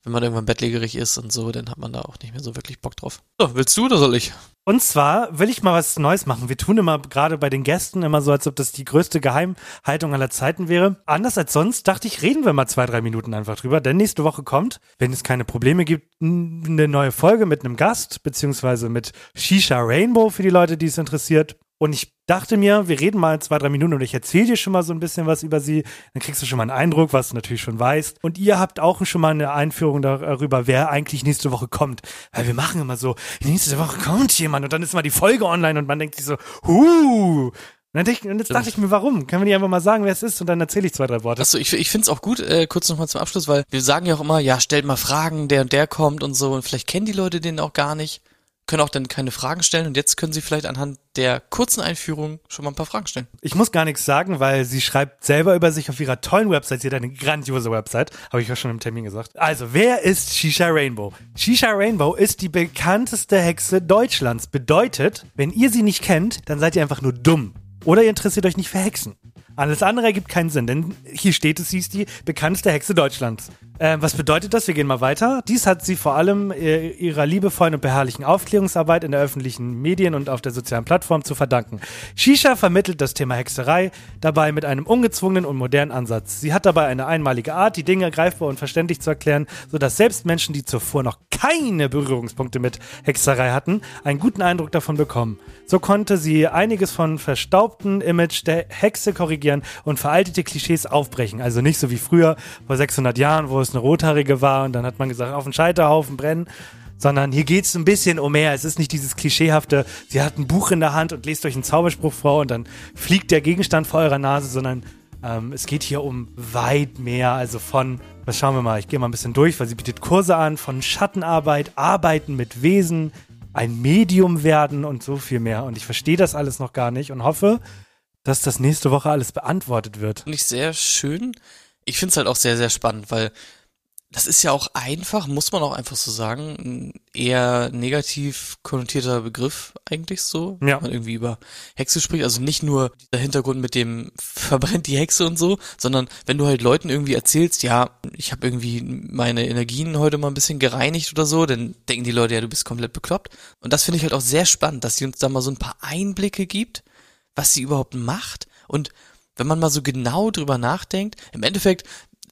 Wenn man irgendwann bettlägerig ist und so, dann hat man da auch nicht mehr so wirklich Bock drauf. So, willst du oder soll ich? Und zwar will ich mal was Neues machen. Wir tun immer gerade bei den Gästen immer so, als ob das die größte Geheimhaltung aller Zeiten wäre. Anders als sonst dachte ich, reden wir mal zwei, drei Minuten einfach drüber. Denn nächste Woche kommt, wenn es keine Probleme gibt, eine neue Folge mit einem Gast, beziehungsweise mit Shisha Rainbow für die Leute, die es interessiert. Und ich dachte mir, wir reden mal zwei, drei Minuten und ich erzähle dir schon mal so ein bisschen was über sie. Dann kriegst du schon mal einen Eindruck, was du natürlich schon weißt. Und ihr habt auch schon mal eine Einführung darüber, wer eigentlich nächste Woche kommt. Weil wir machen immer so, nächste Woche kommt jemand und dann ist mal die Folge online und man denkt sich so, huh. Und, jetzt dachte ich mir, warum? Können wir nicht einfach mal sagen, wer es ist und dann erzähle ich zwei, drei Worte. Achso, ich, ich finde es auch gut, äh, kurz nochmal zum Abschluss, weil wir sagen ja auch immer, ja, stellt mal Fragen, der und der kommt und so und vielleicht kennen die Leute den auch gar nicht können auch dann keine Fragen stellen und jetzt können Sie vielleicht anhand der kurzen Einführung schon mal ein paar Fragen stellen. Ich muss gar nichts sagen, weil sie schreibt selber über sich auf ihrer tollen Website. Sie hat eine grandiose Website, habe ich ja schon im Termin gesagt. Also, wer ist Shisha Rainbow? Shisha Rainbow ist die bekannteste Hexe Deutschlands. Bedeutet, wenn ihr sie nicht kennt, dann seid ihr einfach nur dumm. Oder ihr interessiert euch nicht für Hexen. Alles andere ergibt keinen Sinn, denn hier steht es, sie ist die bekannteste Hexe Deutschlands. Äh, was bedeutet das? Wir gehen mal weiter. Dies hat sie vor allem äh, ihrer liebevollen und beharrlichen Aufklärungsarbeit in der öffentlichen Medien und auf der sozialen Plattform zu verdanken. Shisha vermittelt das Thema Hexerei dabei mit einem ungezwungenen und modernen Ansatz. Sie hat dabei eine einmalige Art, die Dinge greifbar und verständlich zu erklären, sodass selbst Menschen, die zuvor noch keine Berührungspunkte mit Hexerei hatten, einen guten Eindruck davon bekommen. So konnte sie einiges von verstaubten Image der Hexe korrigieren und veraltete Klischees aufbrechen. Also nicht so wie früher, vor 600 Jahren, wo es eine Rothaarige war und dann hat man gesagt, auf den Scheiterhaufen brennen. Sondern hier geht es ein bisschen um mehr. Es ist nicht dieses klischeehafte, sie hat ein Buch in der Hand und lest euch einen Zauberspruch vor und dann fliegt der Gegenstand vor eurer Nase, sondern ähm, es geht hier um weit mehr. Also von, was schauen wir mal, ich gehe mal ein bisschen durch, weil sie bietet Kurse an, von Schattenarbeit, Arbeiten mit Wesen, ein Medium werden und so viel mehr. Und ich verstehe das alles noch gar nicht und hoffe, dass das nächste Woche alles beantwortet wird. Nicht sehr schön. Ich finde es halt auch sehr, sehr spannend, weil das ist ja auch einfach, muss man auch einfach so sagen, ein eher negativ konnotierter Begriff eigentlich so, ja. wenn man irgendwie über Hexe spricht. Also nicht nur der Hintergrund mit dem verbrennt die Hexe und so, sondern wenn du halt Leuten irgendwie erzählst, ja, ich habe irgendwie meine Energien heute mal ein bisschen gereinigt oder so, dann denken die Leute, ja, du bist komplett bekloppt. Und das finde ich halt auch sehr spannend, dass sie uns da mal so ein paar Einblicke gibt, was sie überhaupt macht und wenn man mal so genau drüber nachdenkt, im Endeffekt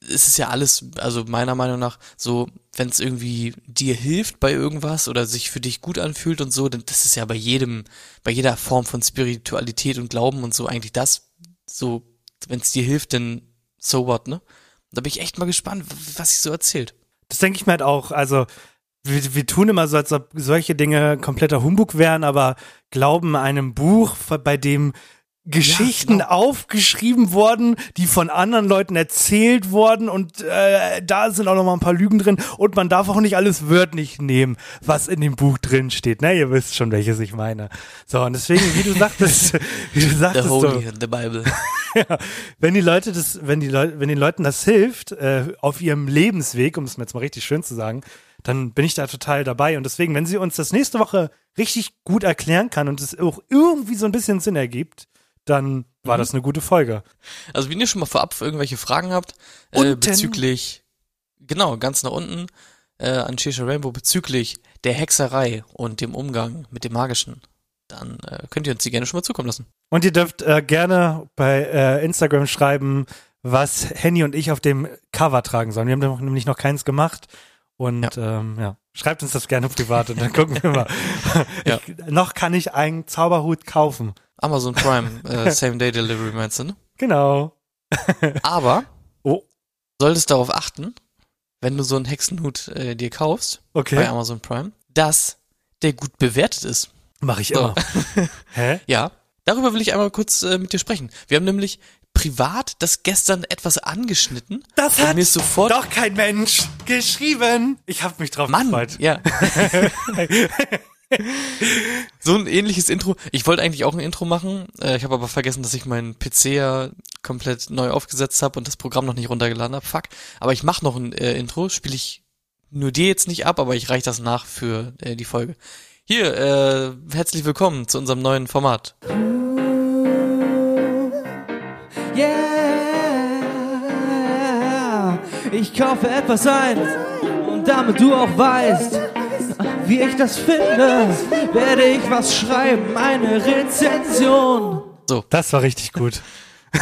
ist es ja alles, also meiner Meinung nach, so, wenn es irgendwie dir hilft bei irgendwas oder sich für dich gut anfühlt und so, dann das ist ja bei jedem, bei jeder Form von Spiritualität und Glauben und so eigentlich das, so, wenn es dir hilft, dann so what, ne? Da bin ich echt mal gespannt, was sie so erzählt. Das denke ich mir halt auch, also wir, wir tun immer so, als ob solche Dinge kompletter Humbug wären, aber glauben einem Buch, bei dem Geschichten Ja, genau. aufgeschrieben worden, die von anderen Leuten erzählt wurden und äh, da sind auch noch mal ein paar Lügen drin und man darf auch nicht alles wörtlich nehmen, was in dem Buch drin steht. Ne, ihr wisst schon, welches ich meine. So, und deswegen, wie du sagtest, wie du The sagtest, so, Holy, the Bible. ja, wenn die Leute das, wenn die Leute, wenn den Leuten das hilft, äh, auf ihrem Lebensweg, um es mir jetzt mal richtig schön zu sagen, dann bin ich da total dabei. Und deswegen, wenn sie uns das nächste Woche richtig gut erklären kann und es auch irgendwie so ein bisschen Sinn ergibt, dann war das eine gute Folge. Also wenn ihr schon mal vorab irgendwelche Fragen habt äh, bezüglich, genau, ganz nach unten äh, an Shisha Rainbow bezüglich der Hexerei und dem Umgang mit dem Magischen, dann äh, könnt ihr uns die gerne schon mal zukommen lassen. Und ihr dürft äh, gerne bei äh, Instagram schreiben, was Henny und ich auf dem Cover tragen sollen. Wir haben doch nämlich noch keins gemacht. Und ja. Ähm, ja, schreibt uns das gerne privat und dann gucken wir mal. Ja. ich, noch kann ich einen Zauberhut kaufen. Amazon Prime, äh, Same Day Delivery meinst du, ne? Genau. Aber Oh, solltest darauf achten, wenn du so einen Hexenhut äh, dir kaufst bei okay. Amazon Prime, dass der gut bewertet ist. Mache ich So. immer. Hä? Ja, darüber will ich einmal kurz äh, mit dir sprechen. Wir haben nämlich privat das gestern etwas angeschnitten. Das hat mir sofort doch kein Mensch geschrieben. Ich habe mich drauf Mann, gefreut. ja. so ein ähnliches Intro. Ich wollte eigentlich auch ein Intro machen. Äh, ich habe aber vergessen, dass ich meinen PC ja komplett neu aufgesetzt habe und das Programm noch nicht runtergeladen habe. Fuck. Aber ich mache noch ein äh, Intro. Spiele ich nur dir jetzt nicht ab, aber ich reiche das nach für äh, die Folge. Hier, äh, herzlich willkommen zu unserem neuen Format. Ich kaufe etwas ein und damit du auch weißt, wie ich das finde, werde ich was schreiben, eine Rezension. Das war richtig gut.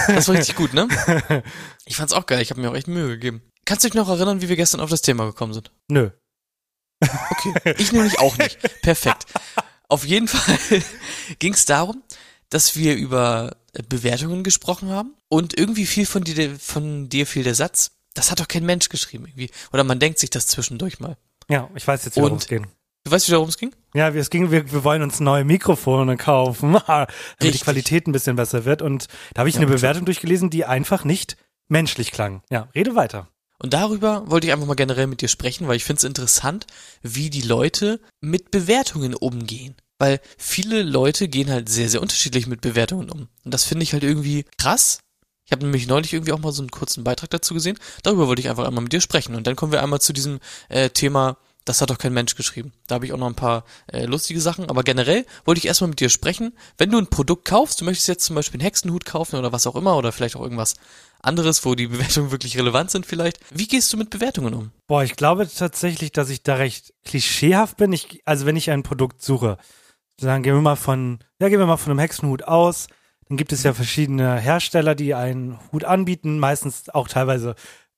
Das war richtig gut, ne? Ich fand's auch geil. Ich habe mir auch echt Mühe gegeben. Kannst du dich noch erinnern, wie wir gestern auf das Thema gekommen sind? Nö. Okay. Ich nämlich auch nicht. Perfekt. Auf jeden Fall ging es darum, dass wir über Bewertungen gesprochen haben und irgendwie viel von dir, von dir fiel der Satz, das hat doch kein Mensch geschrieben irgendwie. Oder man denkt sich das zwischendurch mal. Ja, ich weiß jetzt, wie Und- es ging. Du weißt, wie darum es ging? Ja, es ging, wir, wir wollen uns neue Mikrofone kaufen, damit die Richtig. Qualität ein bisschen besser wird. Und da habe ich eine Bewertung durchgelesen, die einfach nicht menschlich klang. Ja, rede weiter. Und darüber wollte ich einfach mal generell mit dir sprechen, weil ich finde es interessant, wie die Leute mit Bewertungen umgehen. Weil viele Leute gehen halt sehr, sehr unterschiedlich mit Bewertungen um. Und das finde ich halt irgendwie krass. Ich habe nämlich neulich irgendwie auch mal so einen kurzen Beitrag dazu gesehen. Darüber wollte ich einfach einmal mit dir sprechen. Und dann kommen wir einmal zu diesem äh, Thema, das hat doch kein Mensch geschrieben. Da habe ich auch noch ein paar äh, lustige Sachen. Aber generell wollte ich erstmal mit dir sprechen. Wenn du ein Produkt kaufst, du möchtest jetzt zum Beispiel einen Hexenhut kaufen oder was auch immer, oder vielleicht auch irgendwas anderes, wo die Bewertungen wirklich relevant sind vielleicht. Wie gehst du mit Bewertungen um? Boah, ich glaube tatsächlich, dass ich da recht klischeehaft bin. Ich, also wenn ich ein Produkt suche, dann gehen wir mal von, ja, gehen wir mal von einem Hexenhut aus. Dann gibt es ja verschiedene Hersteller, die einen Hut anbieten, meistens auch teilweise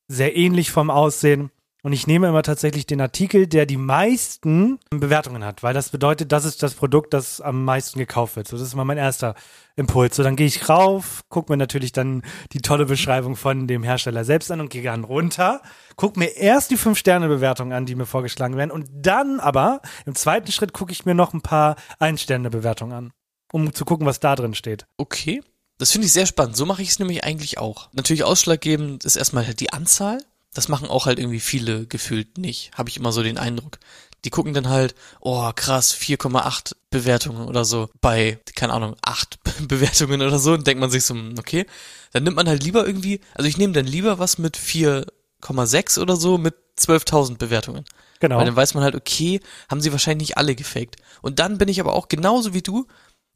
sehr ähnlich vom Aussehen. Und ich nehme immer tatsächlich den Artikel, der die meisten Bewertungen hat, weil das bedeutet, das ist das Produkt, das am meisten gekauft wird. So, das ist mal mein erster Impuls. So, dann gehe ich rauf, gucke mir natürlich dann die tolle Beschreibung von dem Hersteller selbst an und gehe dann runter, gucke mir erst die Fünf-Sterne-Bewertungen an, die mir vorgeschlagen werden und dann aber im zweiten Schritt gucke ich mir noch ein paar Ein-Sterne-Bewertungen an, um zu gucken, was da drin steht. Okay. Das finde ich sehr spannend. So mache ich es nämlich eigentlich auch. Natürlich ausschlaggebend ist erstmal halt die Anzahl. Das machen auch halt irgendwie viele gefühlt nicht. Habe ich immer so den Eindruck. Die gucken dann halt, oh krass, 4,8 Bewertungen oder so bei, keine Ahnung, 8 Bewertungen oder so und denkt man sich so, hm, okay, dann nimmt man halt lieber irgendwie, also ich nehme dann lieber was mit 4,6 oder so mit 12.000 Bewertungen. Genau. Weil dann weiß man halt, okay, haben sie wahrscheinlich nicht alle gefaked. Und dann bin ich aber auch genauso wie du,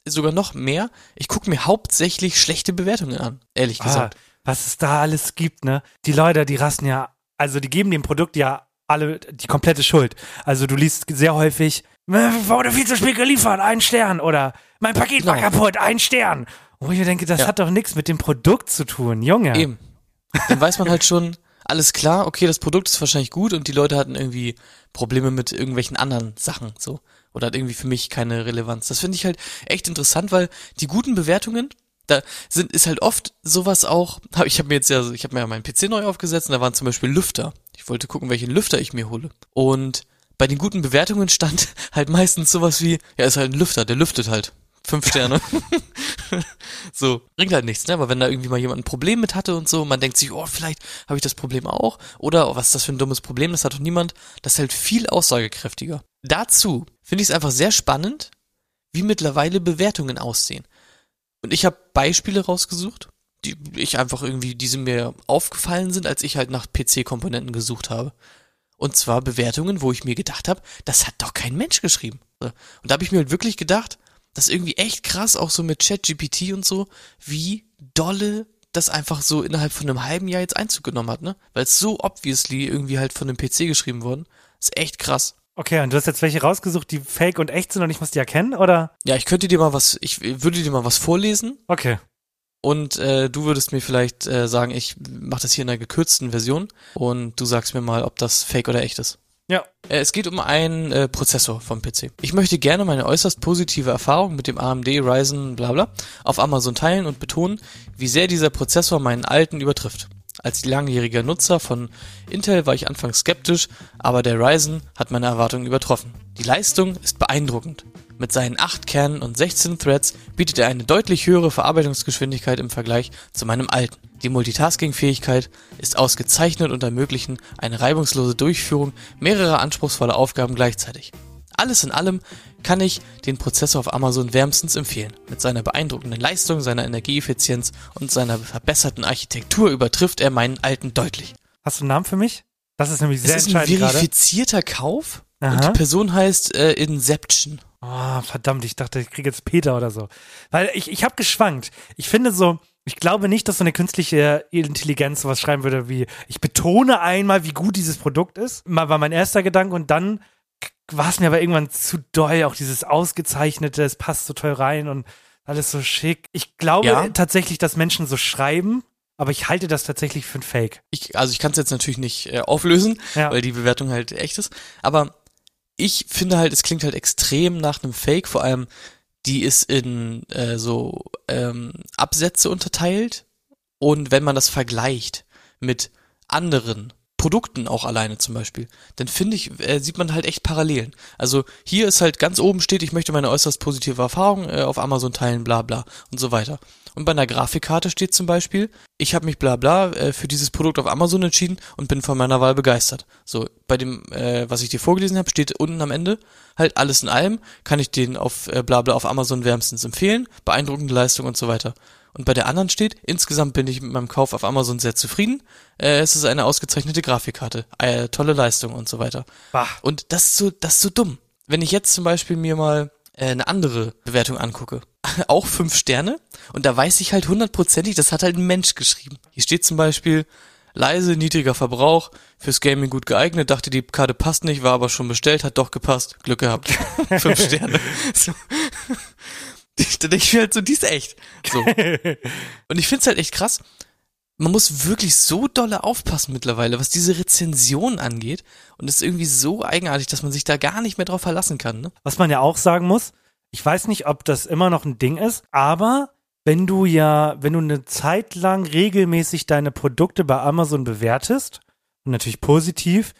sogar noch mehr, ich gucke mir hauptsächlich schlechte Bewertungen an, ehrlich Ah, gesagt. was es da alles gibt, ne? Die Leute, die rasten ja, also die geben dem Produkt ja alle die komplette Schuld. Also du liest sehr häufig, "Äh, wurde viel zu spät geliefert, ein Stern. Oder mein Paket war Genau. kaputt, ein Stern. Wo ich mir denke, das Ja. hat doch nichts mit dem Produkt zu tun, Junge. Eben. Dann weiß man halt schon, alles klar, okay, das Produkt ist wahrscheinlich gut und die Leute hatten irgendwie Probleme mit irgendwelchen anderen Sachen, so. Oder hat irgendwie für mich keine Relevanz. Das finde ich halt echt interessant, weil die guten Bewertungen, da sind, ist halt oft sowas auch, ich habe mir jetzt ja, ich habe mir ja meinen PC neu aufgesetzt und da waren zum Beispiel Lüfter. Ich wollte gucken, welchen Lüfter ich mir hole. Und bei den guten Bewertungen stand halt meistens sowas wie, ja, ist halt ein Lüfter, der lüftet halt. fünf Sterne. so, bringt halt nichts, ne? Aber wenn da irgendwie mal jemand ein Problem mit hatte und so, man denkt sich, oh, vielleicht habe ich das Problem auch. Oder, oh, was ist das für ein dummes Problem, das hat doch niemand. Das ist halt viel aussagekräftiger. Dazu finde ich es einfach sehr spannend, wie mittlerweile Bewertungen aussehen. Und ich habe Beispiele rausgesucht, die ich einfach irgendwie, diese mir aufgefallen sind, als ich halt nach PC-Komponenten gesucht habe. Und zwar Bewertungen, wo ich mir gedacht habe, das hat doch kein Mensch geschrieben. Und da habe ich mir halt wirklich gedacht, das ist irgendwie echt krass, auch so mit ChatGPT und so, wie dolle das einfach so innerhalb von einem halben Jahr jetzt Einzug genommen hat, ne? Weil es so obviously irgendwie halt von einem PC geschrieben worden. ist echt krass. Okay, und du hast jetzt welche rausgesucht, die fake und echt sind und ich muss die erkennen, oder? Ja, ich könnte dir mal was, ich würde dir mal was vorlesen. Okay. Und äh, du würdest mir vielleicht äh, sagen, ich mache das hier in einer gekürzten Version und du sagst mir mal, ob das fake oder echt ist. Ja. Äh, es geht um einen äh, Prozessor vom PC. Ich möchte gerne meine äußerst positive Erfahrung mit dem AMD Ryzen bla bla auf Amazon teilen und betonen, wie sehr dieser Prozessor meinen alten übertrifft. Als langjähriger Nutzer von Intel war ich anfangs skeptisch, aber der Ryzen hat meine Erwartungen übertroffen. Die Leistung ist beeindruckend. Mit seinen 8 Kernen und 16 Threads bietet er eine deutlich höhere Verarbeitungsgeschwindigkeit im Vergleich zu meinem alten. Die Multitasking-Fähigkeit ist ausgezeichnet und ermöglichen eine reibungslose Durchführung mehrerer anspruchsvoller Aufgaben gleichzeitig. Alles in allem kann ich den Prozessor auf Amazon wärmstens empfehlen. Mit seiner beeindruckenden Leistung, seiner Energieeffizienz und seiner verbesserten Architektur übertrifft er meinen alten deutlich. Hast du einen Namen für mich? Das ist nämlich sehr es ist ein entscheidend gerade. verifizierter Kauf und Aha. die Person heißt äh, Inception. Ah, verdammt, ich dachte, ich kriege jetzt Peter oder so. Weil ich, ich habe geschwankt. Ich finde so, ich glaube nicht, dass so eine künstliche Intelligenz sowas schreiben würde wie, ich betone einmal, wie gut dieses Produkt ist. Mal war mein erster Gedanke und dann war es mir aber irgendwann zu doll, auch dieses Ausgezeichnete, es passt so toll rein und alles so schick. Ich glaube Ja. tatsächlich, dass Menschen so schreiben, aber ich halte das tatsächlich für ein Fake. Ich, also ich kann es jetzt natürlich nicht äh, auflösen, Ja. weil die Bewertung halt echt ist. Aber ich finde halt, es klingt halt extrem nach einem Fake. Vor allem, die ist in äh, so ähm, Absätze unterteilt. Und wenn man das vergleicht mit anderen Produkten auch alleine zum Beispiel, dann finde ich, äh, sieht man halt echt Parallelen. Also hier ist halt ganz oben steht, ich möchte meine äußerst positive Erfahrung äh, auf Amazon teilen, bla bla und so weiter. Und bei einer Grafikkarte steht zum Beispiel, ich habe mich bla bla äh, für dieses Produkt auf Amazon entschieden und bin von meiner Wahl begeistert. So, bei dem, äh, was ich dir vorgelesen habe, steht unten am Ende halt alles in allem, kann ich den auf äh, bla bla auf Amazon wärmstens empfehlen, beeindruckende Leistung und so weiter. Und bei der anderen steht, insgesamt bin ich mit meinem Kauf auf Amazon sehr zufrieden. Äh, es ist eine ausgezeichnete Grafikkarte, äh, tolle Leistung und so weiter. Bah. Und das ist so, das ist so dumm. Wenn ich jetzt zum Beispiel mir mal äh, eine andere Bewertung angucke, auch fünf Sterne, und da weiß ich halt hundertprozentig, das hat halt ein Mensch geschrieben. Hier steht zum Beispiel, leise, niedriger Verbrauch, fürs Gaming gut geeignet, dachte die Karte passt nicht, war aber schon bestellt, hat doch gepasst, Glück gehabt. fünf Sterne. So. Da denke ich mir halt so, die ist echt. So. Und ich find's halt echt krass. Man muss wirklich so dolle aufpassen mittlerweile, was diese Rezension angeht. Und es ist irgendwie so eigenartig, dass man sich da gar nicht mehr drauf verlassen kann. Ne? Was man ja auch sagen muss, ich weiß nicht, ob das immer noch ein Ding ist, aber wenn du ja, wenn du eine Zeit lang regelmäßig deine Produkte bei Amazon bewertest, und natürlich positiv,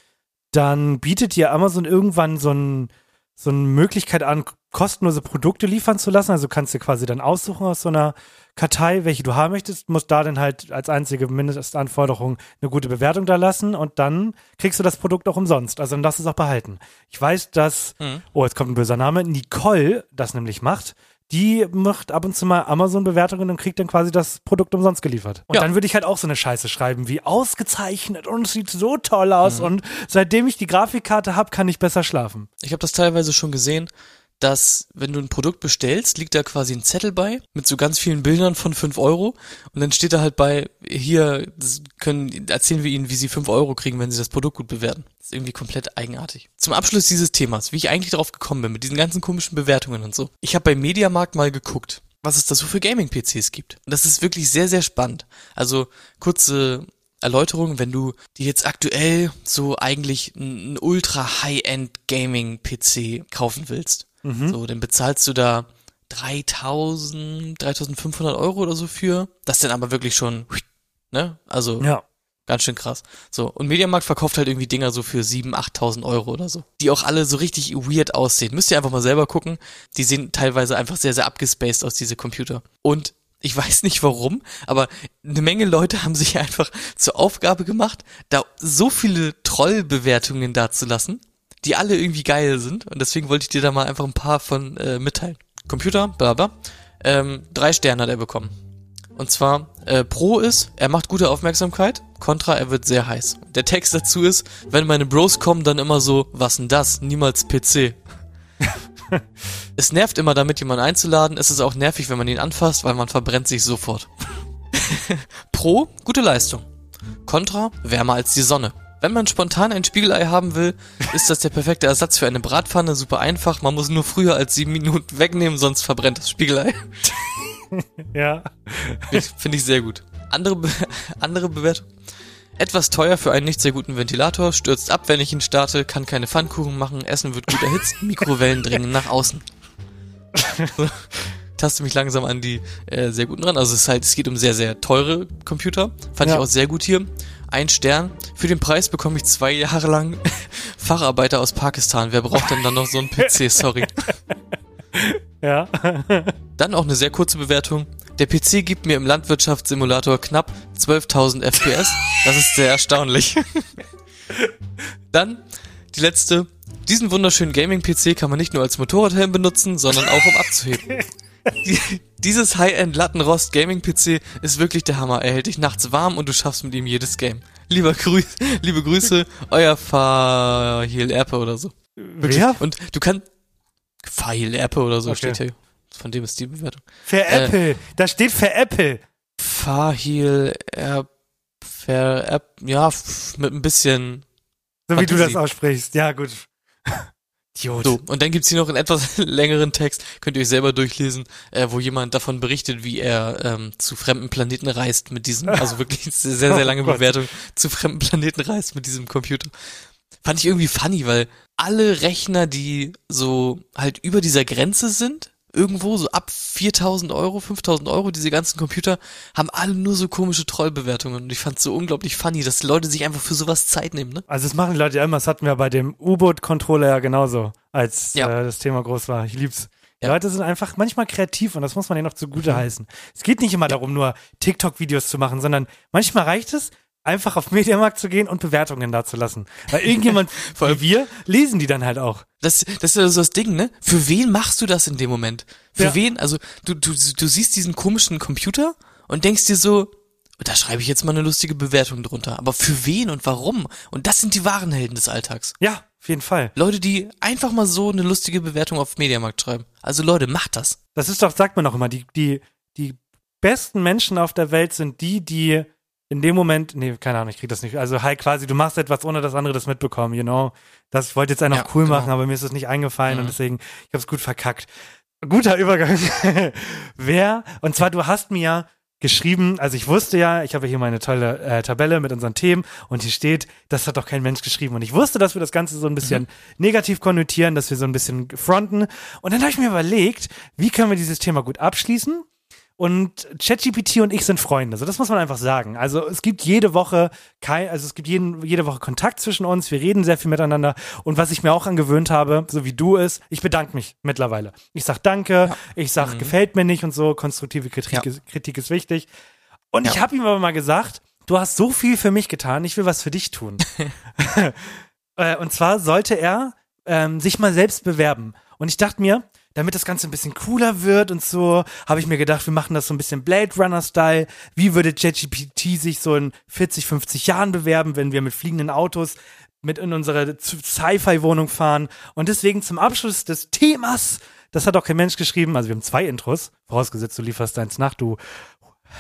dann bietet dir Amazon irgendwann so, ein, so eine Möglichkeit an, kostenlose Produkte liefern zu lassen. Also kannst du quasi dann aussuchen aus so einer Kartei, welche du haben möchtest, musst da dann halt als einzige Mindestanforderung eine gute Bewertung da lassen und dann kriegst du das Produkt auch umsonst. Also dann darfst du es auch behalten. Ich weiß, dass, Mhm. oh, jetzt kommt ein böser Name, Nicole das nämlich macht. Die macht ab und zu mal Amazon-Bewertungen und kriegt dann quasi das Produkt umsonst geliefert. Und Ja. dann würde ich halt auch so eine Scheiße schreiben, wie ausgezeichnet und sieht so toll aus Mhm. und seitdem ich die Grafikkarte habe, kann ich besser schlafen. Ich habe das teilweise schon gesehen, dass wenn du ein Produkt bestellst, liegt da quasi ein Zettel bei mit so ganz vielen Bildern von 5 Euro und dann steht da halt bei, hier können, erzählen wir ihnen, wie sie 5 Euro kriegen, wenn sie das Produkt gut bewerten. Das ist irgendwie komplett eigenartig. Zum Abschluss dieses Themas, wie ich eigentlich darauf gekommen bin, mit diesen ganzen komischen Bewertungen und so. Ich habe bei Mediamarkt mal geguckt, was es da so für Gaming-PCs gibt. Und das ist wirklich sehr, sehr spannend. Also kurze Erläuterung, wenn du dir jetzt aktuell so eigentlich einen ultra High-End Gaming PC kaufen willst, so, dann bezahlst du da 3000, 3500 Euro oder so für. Das dann aber wirklich schon, ne? Also Ja. Ganz schön krass. So, und Mediamarkt verkauft halt irgendwie Dinger so für 7.000, 8.000 Euro oder so. Die auch alle so richtig weird aussehen. Müsst ihr einfach mal selber gucken. Die sehen teilweise einfach sehr, sehr abgespaced aus, diese Computer. Und ich weiß nicht warum, aber eine Menge Leute haben sich einfach zur Aufgabe gemacht, da so viele Trollbewertungen dazulassen, die alle irgendwie geil sind. Und deswegen wollte ich dir da mal einfach ein paar von äh, mitteilen. Computer, bla bla. Ähm, drei Sterne hat er bekommen. Und zwar, äh, Pro ist, er macht gute Aufmerksamkeit. Contra, er wird sehr heiß. Der Text dazu ist, wenn meine Bros kommen, dann immer so, was denn das? Niemals PC. es nervt immer damit, jemanden einzuladen. Es ist auch nervig, wenn man ihn anfasst, weil man verbrennt sich sofort. Pro, gute Leistung. Contra, wärmer als die Sonne. Wenn man spontan ein Spiegelei haben will, ist das der perfekte Ersatz für eine Bratpfanne. Super einfach. Man muss nur früher als sieben Minuten wegnehmen, sonst verbrennt das Spiegelei. Ja. Finde ich sehr gut. Andere, Be andere Bewertung. Etwas teuer für einen nicht sehr guten Ventilator, stürzt ab, wenn ich ihn starte, kann keine Pfannkuchen machen, Essen wird gut erhitzt, Mikrowellen dringen nach außen. So, taste mich langsam an die äh, sehr guten ran. Also es ist halt, es geht um sehr, sehr teure Computer. Fand Ja. ich auch sehr gut hier. Ein Stern. Für den Preis bekomme ich zwei Jahre lang Facharbeiter aus Pakistan. Wer braucht denn dann noch so einen PC? Sorry. Ja. Dann auch eine sehr kurze Bewertung. Der PC gibt mir im Landwirtschaftssimulator knapp 12.000 FPS. Das ist sehr erstaunlich. Dann die letzte. Diesen wunderschönen Gaming-PC kann man nicht nur als Motorradhelm benutzen, sondern auch um abzuheben. Die, dieses High-End Lattenrost Gaming-PC ist wirklich der Hammer. Er hält dich nachts warm und du schaffst mit ihm jedes Game. Lieber Grüß, liebe Grüße, euer Fahil Erpe oder so. Wirklich. Wer? Und du kannst Fahil Erpe oder so Okay. steht hier. Von dem ist die Bewertung. Für Äh. Apple. Da steht für Apple. Fahil Erp, Ver, Erp, ja, mit ein bisschen So wie du das aussprichst. Ja, gut. Idiot. so. Und dann gibt's hier noch einen etwas längeren Text, könnt ihr euch selber durchlesen, äh, wo jemand davon berichtet, wie er ähm, zu fremden Planeten reist mit diesem, also wirklich sehr, sehr, sehr lange Oh. Bewertung, zu fremden Planeten reist mit diesem Computer. Fand ich irgendwie funny, weil alle Rechner, die so halt über dieser Grenze sind, irgendwo so ab 4000 Euro, 5000 Euro, diese ganzen Computer, haben alle nur so komische Trollbewertungen. Und ich fand's so unglaublich funny, dass die Leute sich einfach für sowas Zeit nehmen, ne? Also das machen die Leute ja immer. Das hatten wir bei dem U-Boot-Controller ja genauso, als Ja. äh, das Thema groß war. Ich lieb's. Die Ja. Leute sind einfach manchmal kreativ und das muss man ihnen noch zugute heißen. Es geht nicht immer darum, nur TikTok-Videos zu machen, sondern manchmal reicht es, einfach auf Mediamarkt zu gehen und Bewertungen da zu lassen. Weil irgendjemand, Vor allem- wie wir, lesen die dann halt auch. Das, das ist ja so das Ding, ne? Für wen machst du das in dem Moment? Für Ja. wen? Also, du, du, du siehst diesen komischen Computer und denkst dir so, da schreibe ich jetzt mal eine lustige Bewertung drunter. Aber für wen und warum? Und das sind die wahren Helden des Alltags. Ja, auf jeden Fall. Leute, die einfach mal so eine lustige Bewertung auf Mediamarkt schreiben. Also Leute, macht das. Das ist doch, sagt man doch immer, die, die, die besten Menschen auf der Welt sind die, die in dem Moment, nee, keine Ahnung, ich krieg das nicht. Also halt quasi, du machst etwas, ohne dass andere das mitbekommen, you know. Das, ich wollte jetzt einen Ja, cool genau. machen, aber mir ist das nicht eingefallen und Mhm. deswegen, ich hab's gut verkackt. Guter Übergang. Wer, und zwar, du hast mir ja geschrieben, also ich wusste ja, ich habe hier meine tolle äh, Tabelle mit unseren Themen und hier steht, das hat doch kein Mensch geschrieben. Und ich wusste, dass wir das Ganze so ein bisschen Mhm. negativ konnotieren, dass wir so ein bisschen fronten. Und dann habe ich mir überlegt, wie können wir dieses Thema gut abschließen? Und ChatGPT und ich sind Freunde. So, das muss man einfach sagen. Also es gibt jede Woche kein, also es gibt jeden, jede Woche Kontakt zwischen uns. Wir reden sehr viel miteinander. Und was ich mir auch angewöhnt habe, so wie du ist, ich bedanke mich mittlerweile. Ich sag Danke, ich sag gefällt mir nicht und so. Konstruktive Kritik, Ja. ist, Kritik ist wichtig. Und ich Ja. habe ihm aber mal gesagt, du hast so viel für mich getan, ich will was für dich tun. Äh, und zwar sollte er ähm, sich mal selbst bewerben. Und ich dachte mir, damit das Ganze ein bisschen cooler wird und so, habe ich mir gedacht, wir machen das so ein bisschen Blade Runner-Style. Wie würde ChatGPT sich so in 40, 50 Jahren bewerben, wenn wir mit fliegenden Autos mit in unsere Sci-Fi-Wohnung fahren? Und deswegen zum Abschluss des Themas, das hat auch kein Mensch geschrieben, also wir haben zwei Intros, vorausgesetzt du lieferst eins nach, du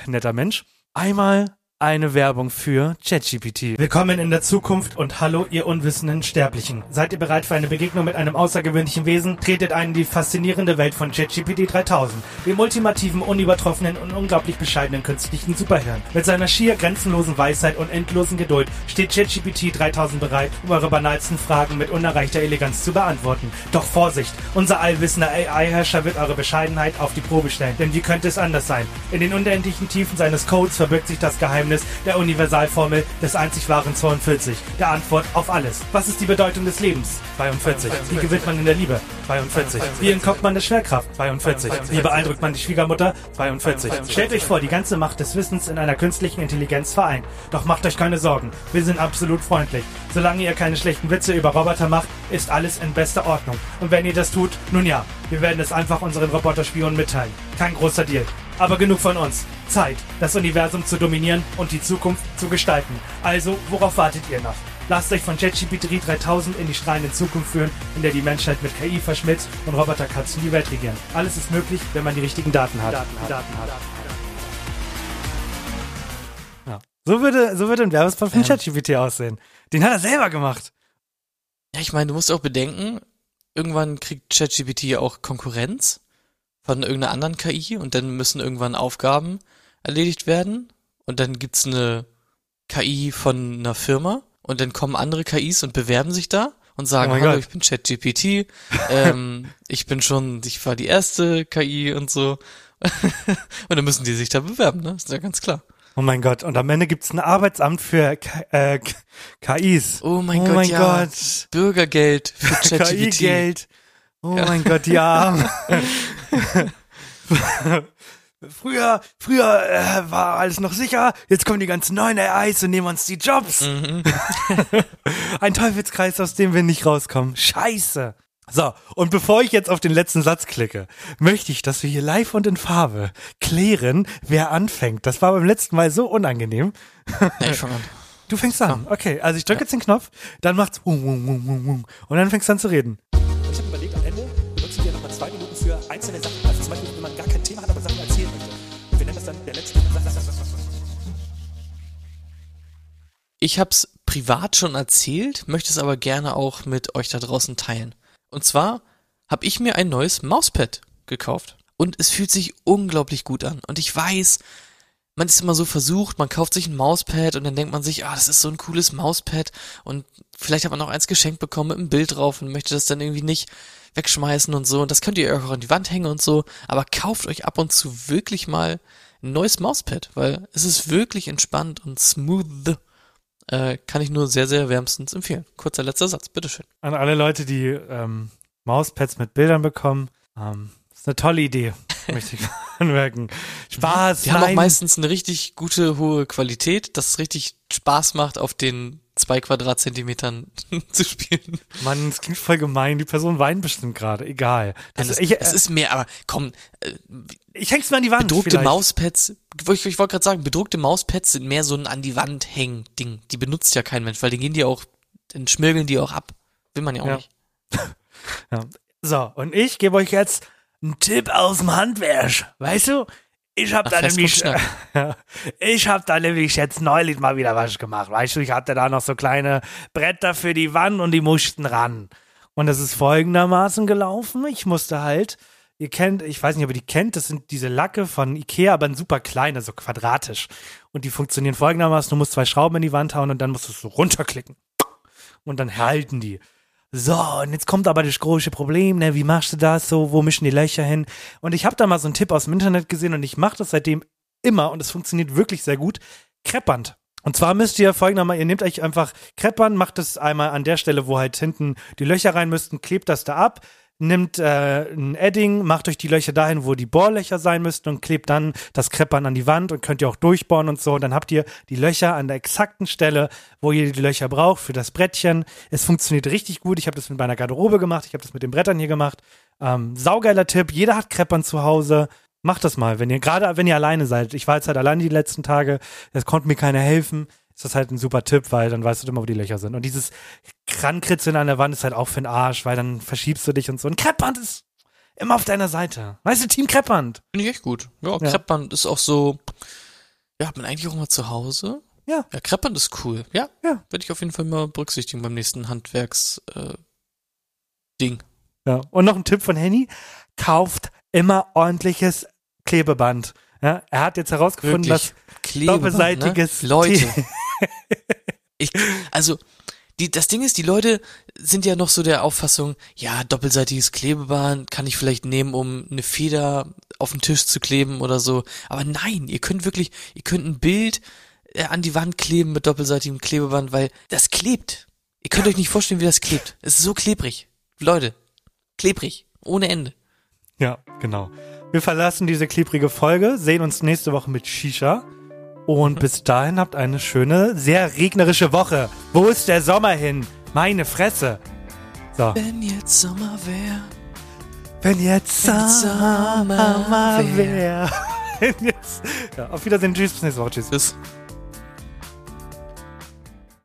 netter Mensch. Einmal eine Werbung für ChatGPT. Willkommen in der Zukunft und hallo, ihr unwissenden Sterblichen. Seid ihr bereit für eine Begegnung mit einem außergewöhnlichen Wesen? Tretet ein in die faszinierende Welt von ChatGPT 3000, dem ultimativen, unübertroffenen und unglaublich bescheidenen künstlichen Superhirn. Mit seiner schier grenzenlosen Weisheit und endlosen Geduld steht ChatGPT 3000 bereit, um eure banalsten Fragen mit unerreichter Eleganz zu beantworten. Doch Vorsicht, unser allwissender AI-Herrscher wird eure Bescheidenheit auf die Probe stellen. Denn wie könnte es anders sein? In den unendlichen Tiefen seines Codes verbirgt sich das Geheimnis Geheimnis der Universalformel des einzig wahren 42, der Antwort auf alles. Was ist die Bedeutung des Lebens? 42. Wie gewinnt man in der Liebe? 42. Wie entkommt man der Schwerkraft? 42. Wie beeindruckt man die Schwiegermutter? 42. Stellt euch vor, die ganze Macht des Wissens in einer künstlichen Intelligenz vereint. Doch macht euch keine Sorgen, wir sind absolut freundlich. Solange ihr keine schlechten Witze über Roboter macht, ist alles in bester Ordnung. Und wenn ihr das tut, nun ja, wir werden es einfach unseren Roboterspionen mitteilen. Kein großer Deal. Aber genug von uns. Zeit, das Universum zu dominieren und die Zukunft zu gestalten. Also, worauf wartet ihr noch? Lasst euch von ChatGPT 3000 in die strahlende Zukunft führen, in der die Menschheit mit KI verschmilzt und Roboterkatzen die Welt regieren. Alles ist möglich, wenn man die richtigen Daten hat. Daten. Daten hat. Ja. So würde, so würde ein Werbespot von Ähm. ChatGPT aussehen. Den hat er selber gemacht. Ja, ich meine, du musst auch bedenken, irgendwann kriegt ChatGPT ja auch Konkurrenz von irgendeiner anderen KI und dann müssen irgendwann Aufgaben erledigt werden und dann gibt's eine KI von einer Firma und dann kommen andere KIs und bewerben sich da und sagen, Oh hallo, Gott. ich bin ChatGPT, ähm, ich bin schon, ich war die erste KI und so. und dann müssen die sich da bewerben, ne? Ist ja ganz klar. Oh mein Gott. Und am Ende gibt's ein Arbeitsamt für K äh, KIs. Oh mein oh Gott, mein ja. Gott. Bürgergeld für ChatGPT. KI-Geld. Oh Ja. mein Gott, ja. früher, früher äh, war alles noch sicher. Jetzt kommen die ganzen neuen AIs und nehmen uns die Jobs. Mhm. Ein Teufelskreis, aus dem wir nicht rauskommen. Scheiße. So, und bevor ich jetzt auf den letzten Satz klicke, möchte ich, dass wir hier live und in Farbe klären, wer anfängt. Das war beim letzten Mal so unangenehm. Ja, ich fang an. Du fängst an. Okay, also ich drücke jetzt den Knopf, dann macht's und dann fängst du an zu reden. Ich habe überlegt, einzelne Sachen. Also zum Beispiel, wenn man gar kein Thema hat, aber Sachen erzählen möchte. Und wir nennen das dann der letzte. Ich hab's privat schon erzählt, möchte es aber gerne auch mit euch da draußen teilen. Und zwar habe ich mir ein neues Mauspad gekauft. Und es fühlt sich unglaublich gut an. Und ich weiß, man ist immer so versucht, man kauft sich ein Mauspad und dann denkt man sich, ah, das ist so ein cooles Mauspad und vielleicht hat man noch eins geschenkt bekommen mit einem Bild drauf und möchte das dann irgendwie nicht wegschmeißen und so. Und das könnt ihr auch an die Wand hängen und so. Aber kauft euch ab und zu wirklich mal ein neues Mauspad, weil es ist wirklich entspannt und smooth. Äh, kann ich nur sehr, sehr wärmstens empfehlen. Kurzer letzter Satz, bitteschön. An alle Leute, die ähm, Mauspads mit Bildern bekommen, ähm, ist eine tolle Idee, möchte ich anmerken. Spaß, Die haben auch nein. meistens eine richtig gute, hohe Qualität, dass es richtig Spaß macht, auf den zwei Quadratzentimetern zu spielen. Mann, es klingt voll gemein. Die Person weint bestimmt gerade. Egal. Das, Nein, das, ich, äh, es ist mehr, aber komm, äh, ich häng's mir an die Wand. bedruckte vielleicht. Mauspads, ich, ich wollte gerade sagen, bedruckte Mauspads sind mehr so ein an die Wand hängen Ding. Die benutzt ja kein Mensch, weil die gehen die auch, dann schmirgeln die auch ab. Will man ja auch Ja. nicht. Ja. So, und ich gebe euch jetzt einen Tipp aus dem Handwerk. Weißt du? Ich hab Ach, da nämlich, ich hab da nämlich jetzt neulich mal wieder was gemacht. Weißt du, ich hatte da noch so kleine Bretter für die Wand und die mussten ran. Und das ist folgendermaßen gelaufen. Ich musste halt, ihr kennt, ich weiß nicht, ob ihr die kennt, das sind diese Lacke von Ikea, aber ein super kleine, so quadratisch. Und die funktionieren folgendermaßen, du musst zwei Schrauben in die Wand hauen und dann musst du es so runterklicken. Und dann halten die. So, und jetzt kommt aber das große Problem, ne? Wie machst du das so? Wo mischen die Löcher hin? Und ich habe da mal so einen Tipp aus dem Internet gesehen und ich mache das seitdem immer und es funktioniert wirklich sehr gut. Kreppband. Und zwar müsst ihr folgendermaßen, ihr nehmt euch einfach Kreppband, macht es einmal an der Stelle, wo halt hinten die Löcher rein müssten, klebt das da ab, nimmt äh, ein Edding, macht euch die Löcher dahin, wo die Bohrlöcher sein müssten und klebt dann das Kreppband an die Wand und könnt ihr auch durchbohren und so. Und dann habt ihr die Löcher an der exakten Stelle, wo ihr die Löcher braucht für das Brettchen. Es funktioniert richtig gut. Ich habe das mit meiner Garderobe gemacht, ich habe das mit den Brettern hier gemacht. Ähm, saugeiler Tipp, jeder hat Kreppband zu Hause. Macht das mal, wenn ihr gerade, wenn ihr alleine seid. Ich war jetzt halt alleine die letzten Tage, es konnte mir keiner helfen. Ist das halt ein super Tipp, weil dann weißt du immer, wo die Löcher sind. Und dieses Krankritzeln an der Wand ist halt auch für den Arsch, weil dann verschiebst du dich und so. Ein Kreppband ist immer auf deiner Seite. Weißt du, Team Kreppband. Finde ich echt gut. Ja, Ja. Kreppband ist auch so, ja, hat man eigentlich auch mal zu Hause. Ja. Ja, Kreppband ist cool. Ja. Ja. Werde ich auf jeden Fall mal berücksichtigen beim nächsten Handwerks, äh, Ding. Ja. Und noch ein Tipp von Henny. Kauft immer ordentliches Klebeband. Ja, er hat jetzt herausgefunden, Wirklich. dass Klebeband, doppelseitiges ne? Leute. Ich, also, die, das Ding ist, die Leute sind ja noch so der Auffassung, ja, doppelseitiges Klebeband kann ich vielleicht nehmen, um eine Feder auf den Tisch zu kleben oder so. Aber nein, ihr könnt wirklich, ihr könnt ein Bild äh, an die Wand kleben mit doppelseitigem Klebeband, weil das klebt. Ihr könnt euch nicht vorstellen, wie das klebt. Es ist so klebrig. Leute, klebrig. Ohne Ende. Ja, genau. Wir verlassen diese klebrige Folge, sehen uns nächste Woche mit Shisha. Und bis dahin habt eine schöne, sehr regnerische Woche. Wo ist der Sommer hin? Meine Fresse. So. Wenn jetzt Sommer wäre. Wenn jetzt Sommer Sommer wär. wär. Wenn jetzt. Ja, auf Wiedersehen. Tschüss. Bis nächste Woche. Tschüss. Tschüss.